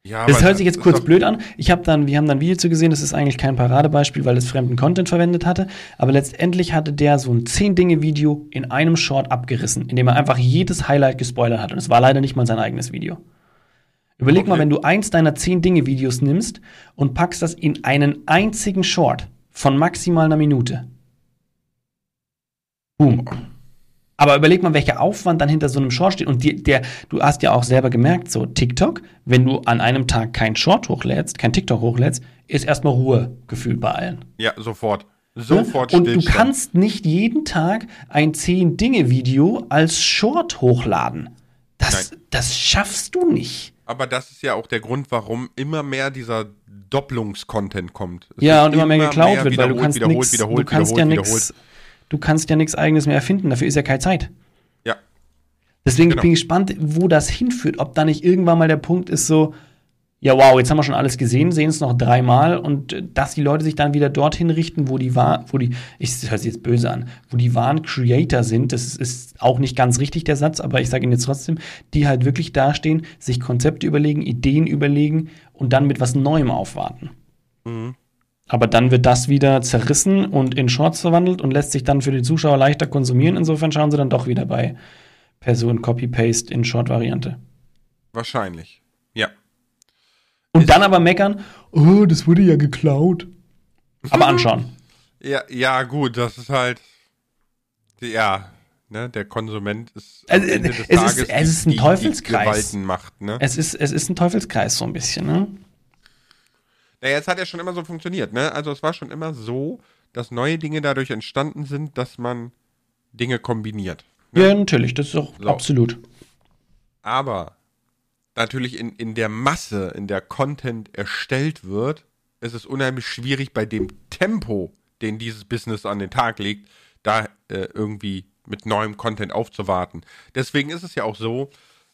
S2: Ja, das hört sich jetzt kurz blöd an. Ich habe dann, wir haben dann ein Video zu gesehen, das ist eigentlich kein Paradebeispiel, weil es fremden Content verwendet hatte. Aber letztendlich hatte der so ein 10-Dinge-Video in einem Short abgerissen, in dem er einfach jedes Highlight gespoilert hat. Und es war leider nicht mal sein eigenes Video. Überleg okay. mal, wenn du eins deiner 10-Dinge-Videos nimmst und packst das in einen einzigen Short von maximal einer Minute. Boom. Aber überleg mal, welcher Aufwand dann hinter so einem Short steht. Und die, der, du hast ja auch selber gemerkt, so TikTok, wenn du an einem Tag kein Short hochlädst, kein TikTok hochlädst, ist erstmal Ruhe gefühlt bei allen.
S1: Ja, sofort. Sofort
S2: Und du kannst nicht jeden Tag ein 10-Dinge-Video als Short hochladen. Das, das schaffst du nicht.
S1: Aber das ist ja auch der Grund, warum immer mehr dieser Doppelungskontent kommt.
S2: Es ja, und immer mehr geklaut mehr wird, weil du kannst wiederholt, nix, wiederholt, du kannst wiederholt, ja nichts du kannst ja nichts eigenes mehr erfinden, dafür ist ja keine Zeit.
S1: Ja.
S2: Deswegen genau. bin ich gespannt, wo das hinführt, ob da nicht irgendwann mal der Punkt ist so, ja wow, jetzt haben wir schon alles gesehen, sehen es noch dreimal und äh, dass die Leute sich dann wieder dorthin richten, wo die war, wo die, ich höre es jetzt böse an, wo die wahren Creator sind, das ist, ist auch nicht ganz richtig der Satz, aber ich sage ihn jetzt trotzdem, die halt wirklich dastehen, sich Konzepte überlegen, Ideen überlegen und dann mit was Neuem aufwarten. Mhm. Aber dann wird das wieder zerrissen und in Shorts verwandelt und lässt sich dann für die Zuschauer leichter konsumieren. Insofern schauen sie dann doch wieder bei Person Copy-Paste in Short-Variante.
S1: Wahrscheinlich, ja.
S2: Und Ist dann aber meckern, oh, das wurde ja geklaut. Aber anschauen.
S1: ja, ja, gut, das ist halt, ja, ne, der Konsument ist
S2: also, Ende des es Tages ist, es ist ein die, Teufelskreis.
S1: Die macht, ne?
S2: Es ist, es ist ein Teufelskreis so ein bisschen, ne?
S1: Naja, es hat ja schon immer so funktioniert, ne? Also es war schon immer so, dass neue Dinge dadurch entstanden sind, dass man Dinge kombiniert.
S2: Ne? Ja, natürlich, das ist auch so. absolut.
S1: Aber natürlich in, in der Masse, in der Content erstellt wird, ist es unheimlich schwierig bei dem Tempo, den dieses Business an den Tag legt, da äh, irgendwie mit neuem Content aufzuwarten. Deswegen ist es ja auch so,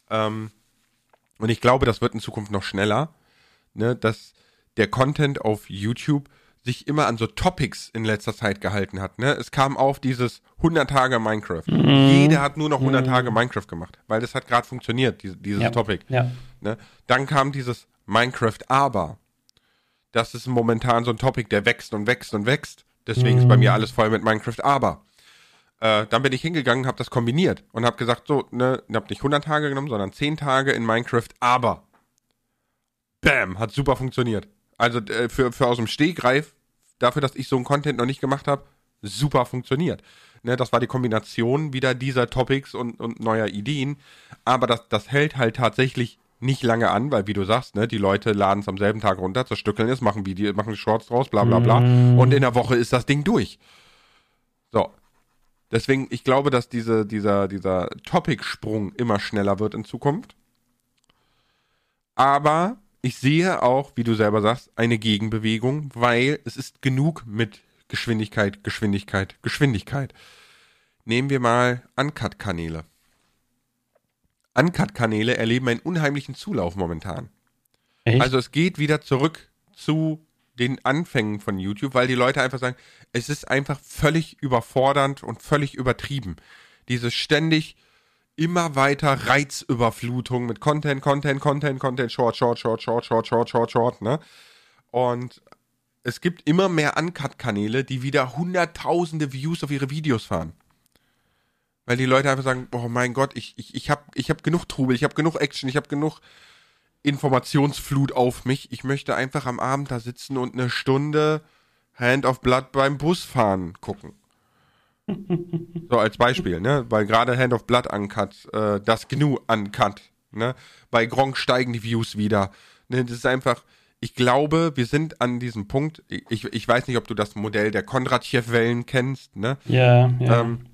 S1: ähm, und ich glaube, das wird in Zukunft noch schneller, ne, dass der Content auf YouTube sich immer an so Topics in letzter Zeit gehalten hat. Ne? Es kam auf dieses 100 Tage Minecraft. Mhm. Jeder hat nur noch 100 mhm. Tage Minecraft gemacht, weil das hat gerade funktioniert, diese, dieses
S2: ja.
S1: Topic.
S2: Ja.
S1: Ne? Dann kam dieses Minecraft aber. das ist momentan so ein Topic, der wächst und wächst und wächst. Deswegen mhm. ist bei mir alles voll mit Minecraft. Aber äh, dann bin ich hingegangen, habe das kombiniert und habe gesagt, so, ne, habe nicht 100 Tage genommen, sondern 10 Tage in Minecraft. Aber, bam, hat super funktioniert. Also äh, für, für aus dem Stehgreif, dafür, dass ich so einen Content noch nicht gemacht habe, super funktioniert. Ne, das war die Kombination wieder dieser Topics und, und neuer Ideen. Aber das, das hält halt tatsächlich nicht lange an, weil wie du sagst, ne, die Leute laden es am selben Tag runter, zerstückeln es, machen Video, machen Shorts draus, bla bla bla. Mm. Und in der Woche ist das Ding durch. So. Deswegen, ich glaube, dass diese, dieser, dieser Topic-Sprung immer schneller wird in Zukunft. Aber ich sehe auch, wie du selber sagst, eine Gegenbewegung, weil es ist genug mit Geschwindigkeit, Geschwindigkeit, Geschwindigkeit. Nehmen wir mal Uncut-Kanäle. Uncut-Kanäle erleben einen unheimlichen Zulauf momentan. Echt? Also es geht wieder zurück zu den Anfängen von YouTube, weil die Leute einfach sagen, es ist einfach völlig überfordernd und völlig übertrieben. Diese ständig immer weiter Reizüberflutung mit Content, Content, Content, Content, Short, Short, Short, Short, Short, Short, Short, Short, ne? Und es gibt immer mehr Uncut-Kanäle, die wieder hunderttausende Views auf ihre Videos fahren. Weil die Leute einfach sagen, oh mein Gott, ich, ich, ich habe ich hab genug Trubel, ich habe genug Action, ich habe genug Informationsflut auf mich. Ich möchte einfach am Abend da sitzen und eine Stunde Hand of Blood beim Busfahren gucken. so als Beispiel, ne? Weil gerade Hand of Blood uncut, äh, das GNU uncut, ne? Bei Gronk steigen die Views wieder. Ne? Das ist einfach, ich glaube, wir sind an diesem Punkt, ich, ich weiß nicht, ob du das Modell der Kondratjew-Wellen kennst, ne?
S2: Ja, ja.
S1: Ähm,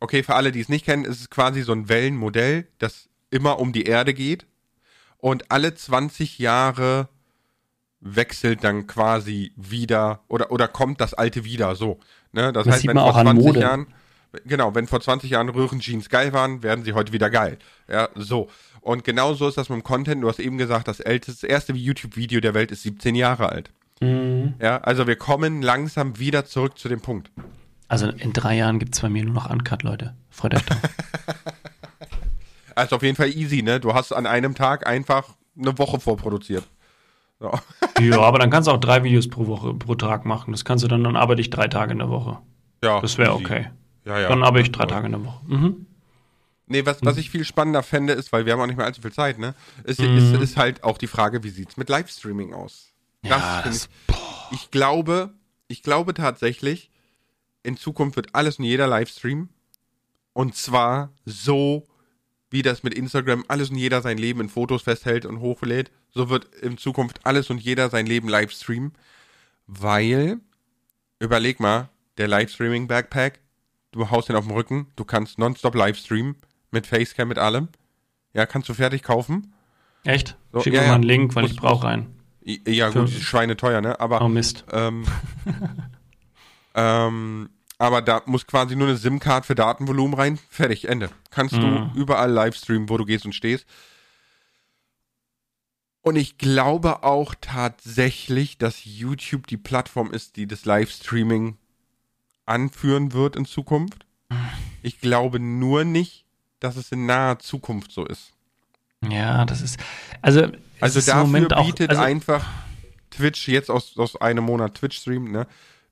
S1: okay, für alle, die es nicht kennen, ist es quasi so ein Wellenmodell, das immer um die Erde geht und alle 20 Jahre wechselt dann quasi wieder oder, oder kommt das alte wieder so. Ne? Das, das heißt, wenn vor 20 Jahren, genau, wenn vor 20 Jahren Röhrenjeans geil waren, werden sie heute wieder geil. Ja, so. Und genau so ist das mit dem Content. Du hast eben gesagt, das älteste, das erste YouTube-Video der Welt ist 17 Jahre alt. Mhm. Ja, also wir kommen langsam wieder zurück zu dem Punkt.
S2: Also in drei Jahren gibt es bei mir nur noch Uncut, Leute. Freut euch drauf.
S1: also auf jeden Fall easy, ne? Du hast an einem Tag einfach eine Woche vorproduziert.
S2: So. ja, aber dann kannst du auch drei Videos pro Woche, pro Tag machen. Das kannst du dann, dann arbeite ich drei Tage in der Woche. Ja. Das wäre okay. Ja, ja. Dann arbeite ich drei Tage in der Woche. Mhm.
S1: Nee, was, was ich viel spannender fände, ist, weil wir haben auch nicht mehr allzu viel Zeit, ne? Ist, mhm. ist, ist halt auch die Frage, wie sieht es mit Livestreaming aus? Das ja, das, ich, ich glaube, ich glaube tatsächlich, in Zukunft wird alles und jeder Livestream. Und zwar so, wie das mit Instagram alles und jeder sein Leben in Fotos festhält und hochlädt. So wird in Zukunft alles und jeder sein Leben Livestreamen. Weil, überleg mal, der Livestreaming-Backpack, du haust den auf dem Rücken, du kannst nonstop Livestreamen mit Facecam, mit allem. Ja, kannst du fertig kaufen.
S2: Echt? So, Schick ja, mir mal einen Link, weil ich brauche einen.
S1: Ja, gut, Schweine teuer, ne? Aber.
S2: Oh Mist.
S1: Ähm, Ähm, aber da muss quasi nur eine SIM-Card für Datenvolumen rein. Fertig, Ende. Kannst mhm. du überall Livestreamen, wo du gehst und stehst. Und ich glaube auch tatsächlich, dass YouTube die Plattform ist, die das Livestreaming anführen wird in Zukunft. Ich glaube nur nicht, dass es in naher Zukunft so ist.
S2: Ja, das ist. Also,
S1: also dafür bietet also, einfach Twitch jetzt aus, aus einem Monat Twitch-Stream, ne?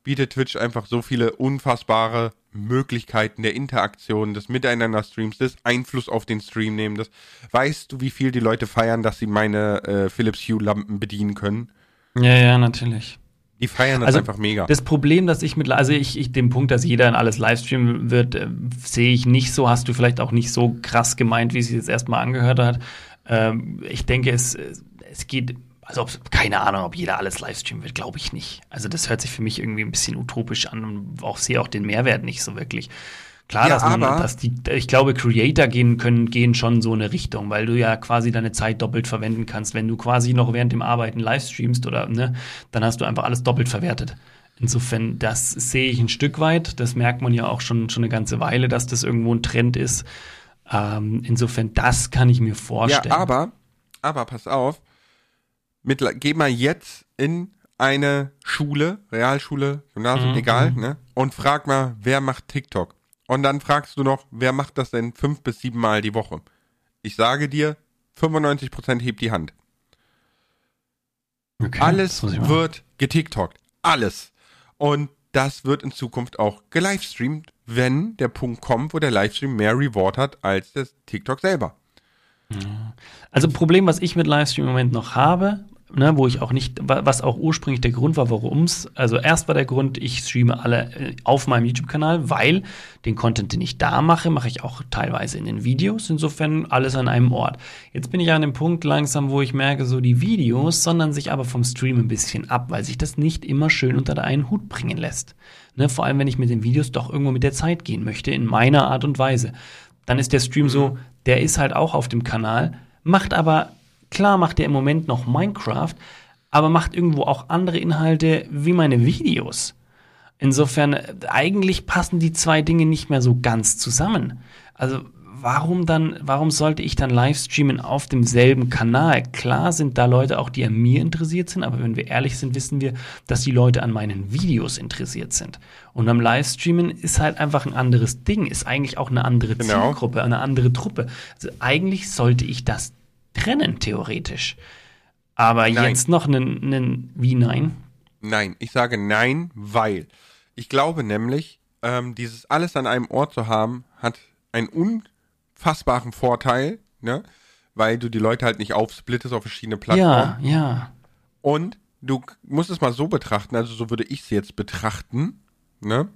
S1: bietet Twitch einfach so viele unfassbare Möglichkeiten der Interaktion, des Miteinander-Streams, des Einfluss auf den Stream nehmen. Das, weißt du, wie viel die Leute feiern, dass sie meine äh, Philips Hue-Lampen bedienen können?
S2: Ja, ja, natürlich.
S1: Die feiern das also einfach mega.
S2: Das Problem, dass ich mit, also ich, ich den Punkt, dass jeder in alles Livestreamen wird, äh, sehe ich nicht so. Hast du vielleicht auch nicht so krass gemeint, wie es jetzt erstmal angehört hat. Ähm, ich denke, es, es geht also ob, keine Ahnung, ob jeder alles Livestreamen wird, glaube ich nicht. Also das hört sich für mich irgendwie ein bisschen utopisch an und auch sehe auch den Mehrwert nicht so wirklich. Klar, ja, dass, man, dass die, ich glaube, Creator gehen können, gehen schon so eine Richtung, weil du ja quasi deine Zeit doppelt verwenden kannst. Wenn du quasi noch während dem Arbeiten Livestreamst oder ne, dann hast du einfach alles doppelt verwertet. Insofern, das sehe ich ein Stück weit. Das merkt man ja auch schon, schon eine ganze Weile, dass das irgendwo ein Trend ist. Ähm, insofern, das kann ich mir vorstellen.
S1: Ja, aber, aber pass auf, mit, geh mal jetzt in eine Schule, Realschule, Gymnasium, mhm. egal, ne? Und frag mal, wer macht TikTok? Und dann fragst du noch, wer macht das denn fünf bis sieben Mal die Woche? Ich sage dir, 95% hebt die Hand. Okay, Alles wird getiktokt, alles. Und das wird in Zukunft auch gelivestreamt, wenn der Punkt kommt, wo der Livestream mehr Reward hat als das TikTok selber.
S2: Also Problem, was ich mit Livestream im Moment noch habe, ne, wo ich auch nicht, was auch ursprünglich der Grund war, warum es, also erst war der Grund, ich streame alle äh, auf meinem YouTube-Kanal, weil den Content, den ich da mache, mache ich auch teilweise in den Videos, insofern alles an einem Ort. Jetzt bin ich an dem Punkt langsam, wo ich merke, so die Videos sondern sich aber vom Stream ein bisschen ab, weil sich das nicht immer schön unter einen Hut bringen lässt. Ne, vor allem, wenn ich mit den Videos doch irgendwo mit der Zeit gehen möchte, in meiner Art und Weise. Dann ist der Stream so, der ist halt auch auf dem Kanal, macht aber Klar macht er im Moment noch Minecraft, aber macht irgendwo auch andere Inhalte wie meine Videos. Insofern, eigentlich passen die zwei Dinge nicht mehr so ganz zusammen. Also, warum dann, warum sollte ich dann live streamen auf demselben Kanal? Klar sind da Leute auch, die an mir interessiert sind, aber wenn wir ehrlich sind, wissen wir, dass die Leute an meinen Videos interessiert sind. Und am Livestreamen ist halt einfach ein anderes Ding, ist eigentlich auch eine andere genau. Zielgruppe, eine andere Truppe. Also eigentlich sollte ich das trennen, theoretisch. Aber nein. jetzt noch einen, einen, wie nein?
S1: Nein, ich sage nein, weil ich glaube nämlich, ähm, dieses alles an einem Ort zu haben, hat einen unfassbaren Vorteil, ne? Weil du die Leute halt nicht aufsplittest auf verschiedene Plattformen.
S2: Ja, ja.
S1: Und du musst es mal so betrachten, also so würde ich es jetzt betrachten, ne?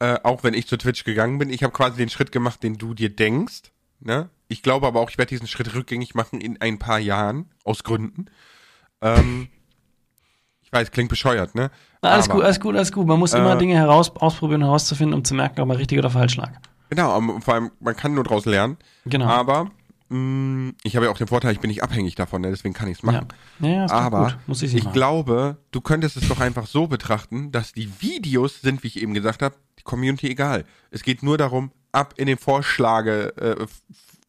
S1: Äh, auch wenn ich zu Twitch gegangen bin, ich habe quasi den Schritt gemacht, den du dir denkst, ne? Ich glaube aber auch, ich werde diesen Schritt rückgängig machen in ein paar Jahren, aus Gründen. Ähm, ich weiß, klingt bescheuert, ne?
S2: Na, alles aber, gut, alles gut, alles gut. Man muss äh, immer Dinge heraus, ausprobieren, herauszufinden, um zu merken, ob man richtig oder falsch lag.
S1: Genau, vor allem, man kann nur daraus lernen.
S2: Genau.
S1: Aber mh, mm, ich habe ja auch den Vorteil, ich bin nicht abhängig davon, ne? deswegen kann ich es machen.
S2: Ja, ja
S1: aber
S2: gut. Muss ich,
S1: ich glaube, du könntest es doch einfach so betrachten, dass die Videos sind, wie ich eben gesagt habe, die Community egal. Es geht nur darum, ab in den Vorschlage, äh,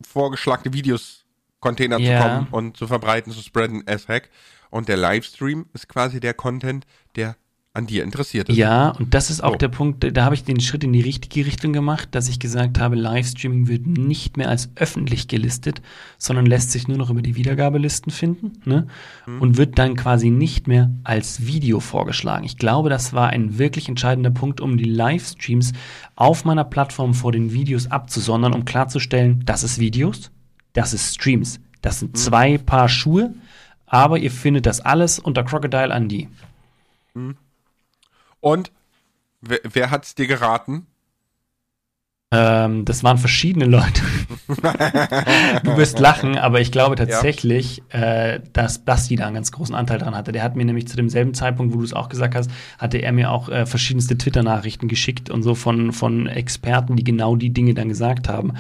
S1: vorgeschlagene Videos Container yeah. zu kommen und zu verbreiten, zu spreaden as Hack. Und der Livestream ist quasi der Content, der an dir interessiert ist.
S2: Ja, und das ist auch so. der Punkt, da habe ich den Schritt in die richtige Richtung gemacht, dass ich gesagt habe, Livestreaming wird nicht mehr als öffentlich gelistet, sondern lässt sich nur noch über die Wiedergabelisten finden ne? Mhm. und wird dann quasi nicht mehr als Video vorgeschlagen. Ich glaube, das war ein wirklich entscheidender Punkt, um die Livestreams auf meiner Plattform vor den Videos abzusondern, um klarzustellen, das ist Videos, das ist Streams. Das sind mhm. zwei Paar Schuhe, aber ihr findet das alles unter Crocodile Andy. Mhm.
S1: Und wer, wer hat's dir geraten?
S2: Ähm, das waren verschiedene Leute. du wirst lachen, aber ich glaube tatsächlich, ja. äh, dass Basti da einen ganz großen Anteil dran hatte. Der hat mir nämlich zu demselben Zeitpunkt, wo du es auch gesagt hast, hatte er mir auch äh, verschiedenste Twitter-Nachrichten geschickt und so von, von Experten, die genau die Dinge dann gesagt haben.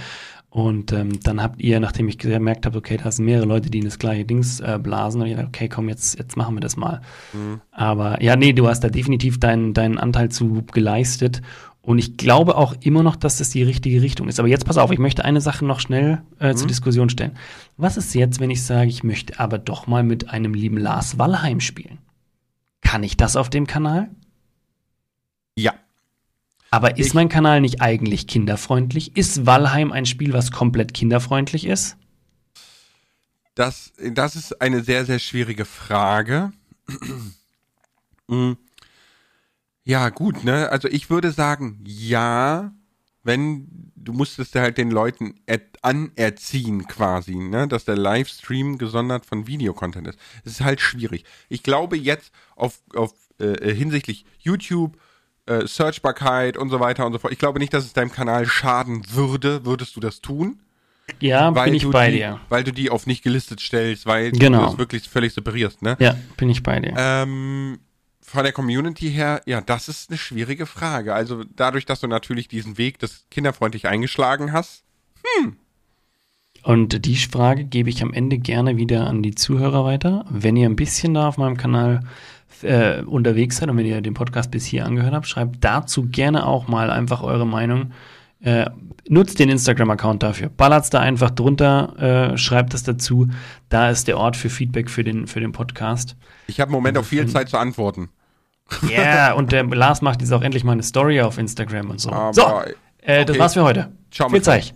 S2: Und ähm, dann habt ihr, nachdem ich gemerkt habe, okay, da sind mehrere Leute, die in das gleiche Dings äh, blasen, habe ich gedacht, okay, komm, jetzt, jetzt machen wir das mal. Mhm. Aber ja, nee, du hast da definitiv deinen, deinen Anteil zu geleistet. Und ich glaube auch immer noch, dass das die richtige Richtung ist. Aber jetzt pass auf, ich möchte eine Sache noch schnell äh, mhm. zur Diskussion stellen. Was ist jetzt, wenn ich sage, ich möchte aber doch mal mit einem lieben Lars Wallheim spielen? Kann ich das auf dem Kanal?
S1: Ja.
S2: Aber ist ich, mein Kanal nicht eigentlich kinderfreundlich? Ist Valheim ein Spiel, was komplett kinderfreundlich ist?
S1: Das, das ist eine sehr, sehr schwierige Frage. Hm. ja, gut, ne? Also ich würde sagen, ja, wenn du musstest halt den Leuten anerziehen quasi, ne, dass der Livestream gesondert von Videocontent ist. Es ist halt schwierig. Ich glaube jetzt auf, auf äh, hinsichtlich YouTube äh, Searchbarkeit und so weiter und so fort. Ich glaube nicht, dass es deinem Kanal schaden würde, würdest du das tun.
S2: Ja, bin ich bei
S1: die,
S2: dir.
S1: Weil du die auf nicht gelistet stellst, weil
S2: genau.
S1: du das wirklich völlig separierst, ne?
S2: Ja, bin ich bei dir.
S1: Ähm, von der Community her, ja, das ist eine schwierige Frage. Also dadurch, dass du natürlich diesen Weg des kinderfreundlich eingeschlagen hast, hm.
S2: Und die Frage gebe ich am Ende gerne wieder an die Zuhörer weiter. Wenn ihr ein bisschen da auf meinem Kanal äh, unterwegs seid und wenn ihr den Podcast bis hier angehört habt, schreibt dazu gerne auch mal einfach eure Meinung. Äh, nutzt den Instagram-Account dafür. Ballert's da einfach drunter, äh, schreibt es dazu. Da ist der Ort für Feedback für den, für den Podcast.
S1: Ich habe im Moment auch viel Zeit zu antworten.
S2: Ja, yeah, und der Lars macht jetzt auch endlich mal eine Story auf Instagram und so. Aber, so, äh, okay. das war's für heute.
S1: Ciao, Viel Zeit.